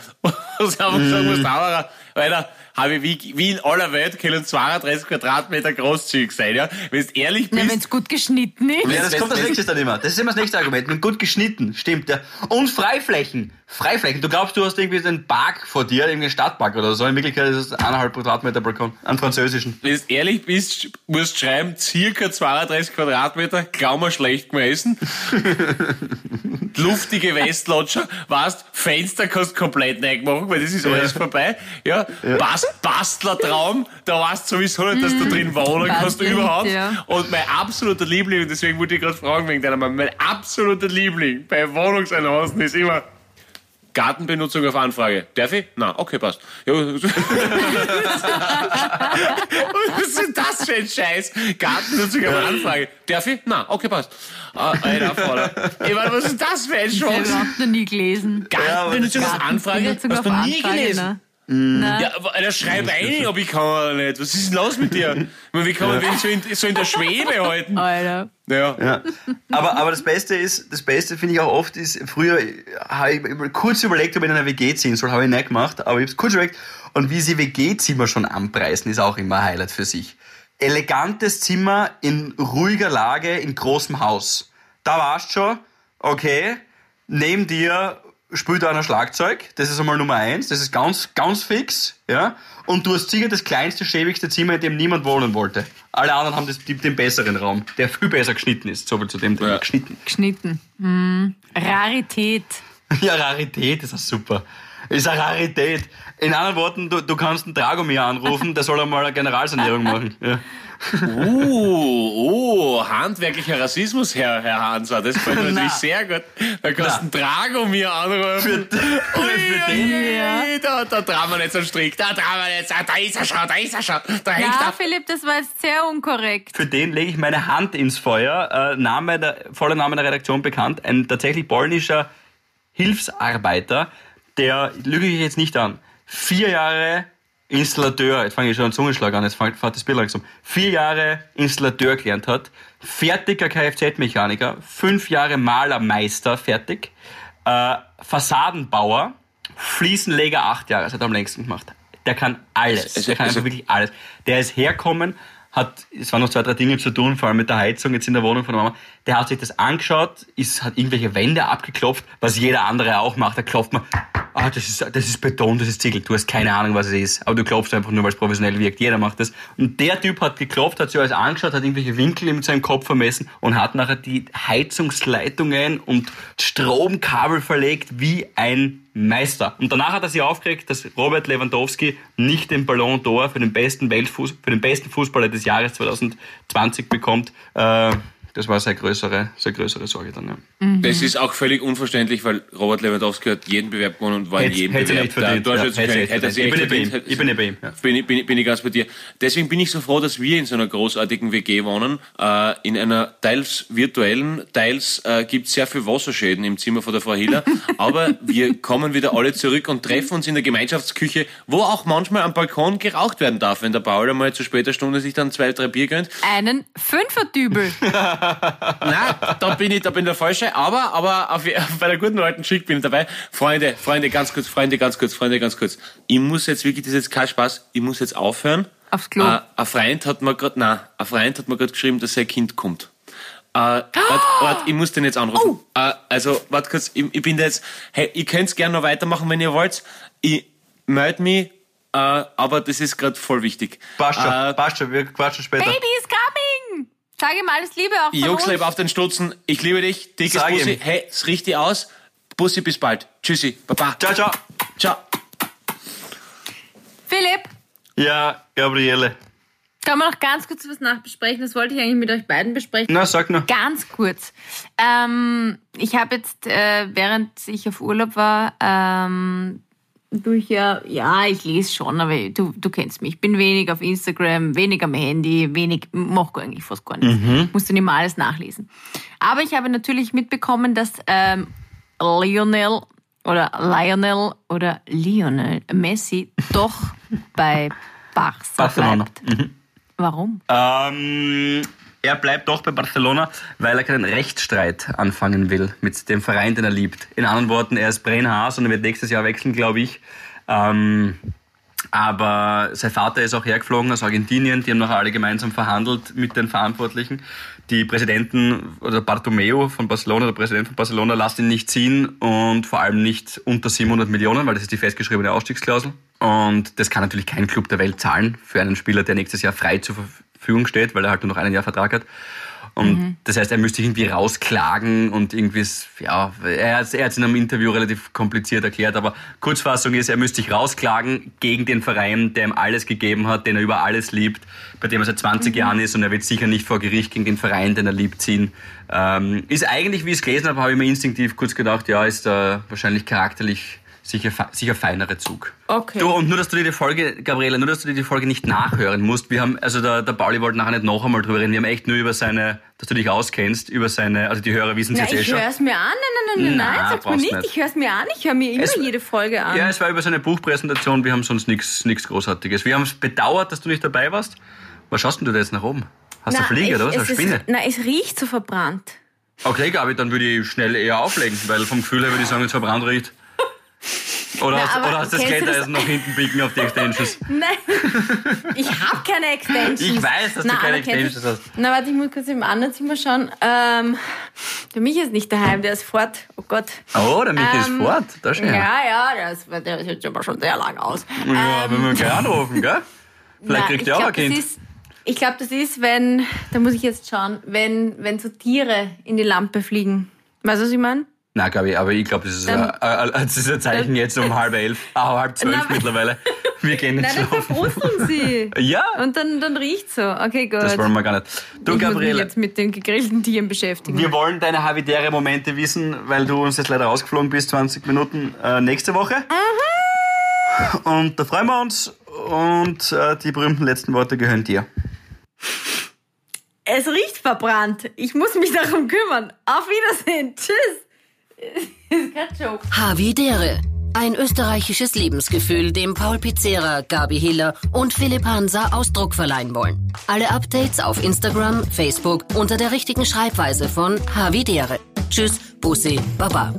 was einfach sagen muss, Dauerer, Alter, habe ich wie, wie in aller Welt können 32 Quadratmeter großzügig sein, ja? Wenn du ehrlich Na, bist, wenn es gut geschnitten ist. Ja, das kommt als nächstes dann immer. Das ist immer das nächste Argument. Mit gut geschnitten, stimmt. Ja. Und Freiflächen. Freiflächen. Du glaubst, du hast irgendwie einen Park vor dir, irgendwie einen Stadtpark oder so. In Wirklichkeit ist es eineinhalb Quadratmeter Balkon. Einen französischen. wenn du ehrlich bist, musst du schreiben, circa 32 Quadratmeter, kaum mal schlecht mal essen. [laughs] Luftige Westlotscher, weißt, Fenster kannst du komplett machen, weil das ist alles vorbei. Ja, Bas Bastlertraum, da weißt du sowieso nicht, dass du drin wohnen kannst überhaupt. ja. Und mein absoluter Liebling, und deswegen wollte ich gerade fragen wegen deiner Mama, mein absoluter Liebling bei Wohnungsannoncen ist immer Gartenbenutzung auf Anfrage. Darf ich? Na, okay, passt. Ja, [laughs] was ist denn das für ein Scheiß? Gartenbenutzung auf Anfrage. Darf ich? Na, okay, passt. Ah, Alter, Vater. Ich meine, was ist das für ein Ich habe Scheiß? noch nie gelesen. Gartenbenutzung auf Anfrage? Gartenbenutzung Hast du nie gelesen? ne? Nein. Ja, aber Alter, schreib ein, ob ich kann oder nicht. Was ist denn los mit dir? Ich meine, Wie kann man wen so in, so in der Schwebe halten? Alter. Ja. Ja. Aber, aber das Beste ist, das Beste finde ich auch oft ist, früher habe ich kurz überlegt, ob ich in einer WG ziehen soll, habe ich nicht gemacht, aber ich habe es kurz überlegt. Und wie sie WG-Zimmer schon anpreisen, ist auch immer ein Highlight für sich. Elegantes Zimmer in ruhiger Lage in großem Haus. Da warst schon, okay, neben dir spielt einer Schlagzeug, das ist einmal Nummer eins, das ist ganz, ganz fix, ja. Und du hast sicher das kleinste, schäbigste Zimmer, in dem niemand wohnen wollte. Alle anderen haben das, die, den besseren Raum, der viel besser geschnitten ist. So viel zu dem Thema. Ja. Geschnitten. Geschnitten. Hm. Rarität. [laughs] Ja, Rarität ist das super. Ist eine Rarität. In anderen Worten, du, du kannst einen Dragomir anrufen, der soll einmal eine Generalsanierung machen. Ja. Uh, oh, handwerklicher Rassismus, Herr, Herr Hanser. Das gefällt mir natürlich sehr gut. Da kannst du einen Drago mir anrufen. für den, Da, da trauen wir nicht so strikt. Da trauen wir nicht. Da ist er schon, da ist er schon. Da hängt Ja, er. Philipp, das war jetzt sehr unkorrekt. für den lege ich meine Hand ins Feuer. Äh, Name der, voller Name der Redaktion bekannt. Ein tatsächlich polnischer Hilfsarbeiter, der, lüge ich jetzt nicht an, vier Jahre Installateur, jetzt fange ich schon an Zungenschlag an, jetzt fängt fährt das Bild langsam, vier Jahre Installateur gelernt hat, fertiger Kfz-Mechaniker, fünf Jahre Malermeister fertig, äh, Fassadenbauer, Fliesenleger acht Jahre, das hat er am längsten gemacht. Der kann alles, der kann einfach wirklich alles. Der ist herkommen, hat, es waren noch zwei, drei Dinge zu tun, vor allem mit der Heizung jetzt in der Wohnung von der Mama. Der hat sich das angeschaut, ist, hat irgendwelche Wände abgeklopft, was jeder andere auch macht. Da klopft man, ah, das ist, das ist Beton, das ist Ziegel. Du hast keine Ahnung, was es ist. Aber du klopfst einfach nur, weil es professionell wirkt. Jeder macht das. Und der Typ hat geklopft, hat sich alles angeschaut, hat irgendwelche Winkel in seinem Kopf vermessen und hat nachher die Heizungsleitungen und Stromkabel verlegt wie ein Meister. Und danach hat er sich aufgeregt, dass Robert Lewandowski nicht den Ballon d'Or für den besten Weltfuß, für den besten Fußballer des Jahres 2020 bekommt. Äh, Das war seine größere, seine größere Sorge dann, ja. Das ist auch völlig unverständlich, weil Robert Lewandowski hat jeden Bewerb gewonnen und war in Hätte- jedem hätte er Bewerb nicht verdient. Ja, hätte er Hätte nicht verdient. Ich bin verdient. bei ihm. Ich bin bei ihm, ja. Bin, ich- bin, bin ich ganz bei dir. Deswegen bin ich so froh, dass wir in so einer großartigen WG wohnen. Äh, in einer teils virtuellen, teils äh, gibt es sehr viel Wasserschäden im Zimmer von der Frau Hiller. [laughs] Aber wir kommen wieder alle zurück und treffen uns in der Gemeinschaftsküche, wo auch manchmal am Balkon geraucht werden darf, wenn der Paul einmal zu später Stunde sich dann zwei, drei Bier gönnt. Einen Fünferdübel. [laughs] [laughs] Nein, da bin ich, da bin ich der Falsche, aber, aber auf, [laughs] bei der guten alten Schick bin ich dabei. Freunde, Freunde, ganz kurz, Freunde, ganz kurz, Freunde, ganz kurz. Ich muss jetzt wirklich, das ist jetzt kein Spaß, ich muss jetzt aufhören. Aufs Klo. Äh, ein Freund hat mir gerade, nein, ein Freund hat mir gerade geschrieben, dass sein Kind kommt. Äh, wart, wart, ich muss den jetzt anrufen. Oh. Äh, also, warte kurz, ich, ich bin da jetzt, hey, ihr könnt's gerne noch weitermachen, wenn ihr wollt. Ich melde mich, äh, aber das ist gerade voll wichtig. Passt schon, Äh, passt schon, wir quatschen später. Baby is coming! Sag ihm alles Liebe auch von Jungs, uns. leb auf den Stutzen. Ich liebe dich. Dickes Sag Bussi. ihm. Hey, es riecht dich aus. Bussi, bis bald. Tschüssi. Baba. Ciao, ciao. Ciao. Philipp, Ja, Gabriele. kann man noch ganz kurz was nachbesprechen? Das wollte ich eigentlich mit euch beiden besprechen. Na, sag nur. Ganz kurz. Ähm, ich habe jetzt, äh, während ich auf Urlaub war, ähm, durch ja, ja, ich lese schon, aber du, du kennst mich. Ich bin wenig auf Instagram, wenig am Handy, wenig, mach eigentlich fast gar nichts. Musst du nicht mal alles nachlesen. Aber ich habe natürlich mitbekommen, dass ähm, Lionel oder Lionel oder Lionel Messi doch [laughs] bei Barca Barcelona. bleibt. Warum? Ähm, er bleibt doch bei Barcelona, weil er keinen Rechtsstreit anfangen will mit dem Verein, den er liebt. In anderen Worten, er ist Brennhaas und er wird nächstes Jahr wechseln, glaube ich. Ähm, aber sein Vater ist auch hergeflogen aus Argentinien. Die haben noch alle gemeinsam verhandelt mit den Verantwortlichen. Die Präsidenten oder Bartomeu von Barcelona, der Präsident von Barcelona, lässt ihn nicht ziehen und vor allem nicht unter 700 Millionen, weil das ist die festgeschriebene Ausstiegsklausel. Und das kann natürlich kein Club der Welt zahlen für einen Spieler, der nächstes Jahr frei zur Verfügung steht, weil er halt nur noch ein Jahr Vertrag hat. Und das heißt, er müsste sich irgendwie rausklagen und irgendwie, ist- ja, er hat er es in einem Interview relativ kompliziert erklärt, aber Kurzfassung ist, er müsste sich rausklagen gegen den Verein, der ihm alles gegeben hat, den er über alles liebt, bei dem er seit 20 Jahren ist und er wird sicher nicht vor Gericht gegen den Verein, den er liebt, ziehen. Ähm, ist eigentlich, wie ich es gelesen habe, habe ich mir instinktiv kurz gedacht, ja, ist äh, wahrscheinlich charakterlich sicher, sicher feinere Zug. Okay. Du, und nur, dass du dir die Folge, Gabriele, nur, dass du dir die Folge nicht nachhören musst. Wir haben, also der, der Pauli wollte nachher nicht noch einmal drüber reden. Wir haben echt nur über seine, dass du dich auskennst, über seine, also die Hörer wissen es jetzt eh ich schon. höre es mir an. Nein, nein, nein, nein, nein, sag's mir nicht. nicht. Ich höre es mir an. Ich höre mir immer jede Folge an. Ja, es war über seine Buchpräsentation. Wir haben sonst nichts Großartiges. Wir haben es bedauert, dass du nicht dabei warst. Was schaust denn du da jetzt nach oben? Hast du Na, Fliege oder was? ich- Eine es Spinne? Ist, na, es riecht so verbrannt. Okay, Gabi, dann würde ich schnell eher auflegen, weil vom Gefühl her würde ich sagen, wenn es verbrannt riecht. Oder, Na, hast, oder hast du das das- Klettereisen nach hinten biegen auf die Extensions? [laughs] Nein, ich habe keine Extensions. Ich weiß, dass du Na, keine du- Extensions hast. Na, warte, ich muss kurz im anderen Zimmer schauen. Ähm, der Michi ist nicht daheim, der ist fort. Oh Gott. Oh, der Michi ist Ähm, fort. Da schon. Ja, ja, der, ist, der ist jetzt aber schon sehr lang aus. Ja, wenn wir gleich anrufen, gell? [laughs] Vielleicht Na, kriegt ihr auch glaub, ein Kind. Ist, ich glaube, das ist, wenn, da muss ich jetzt schauen, wenn, wenn so Tiere in die Lampe fliegen. Weißt du, was ich meine? Nein, Gabi, aber ich glaube, das, ist Dann- ein- ein- das ist ein Zeichen jetzt um halb elf, [laughs] ah, halb zwölf Na, mittlerweile. Wir gehen Nein, nicht dann schlafen. verbrusteln sie. [laughs] Ja, Und dann, dann riecht so. Okay, gut. das wollen wir gar nicht. Du, ich muss mich Gabriele, jetzt mit den gegrillten Tieren beschäftigen. wir wollen deine habitäre Momente wissen, weil du uns jetzt leider rausgeflogen bist, 20 Minuten äh, nächste Woche. Und da freuen wir uns. Und äh, die berühmten letzten Worte gehören dir. Es riecht verbrannt. Ich muss mich darum kümmern. Auf Wiedersehen. Tschüss. Joke. Havidere. Ein österreichisches Lebensgefühl, dem Paul Pizzera, Gabi Hiller und Philipp Hansa Ausdruck verleihen wollen. Alle Updates auf Instagram, Facebook unter der richtigen Schreibweise von Havidere. Tschüss, Bussi, Baba.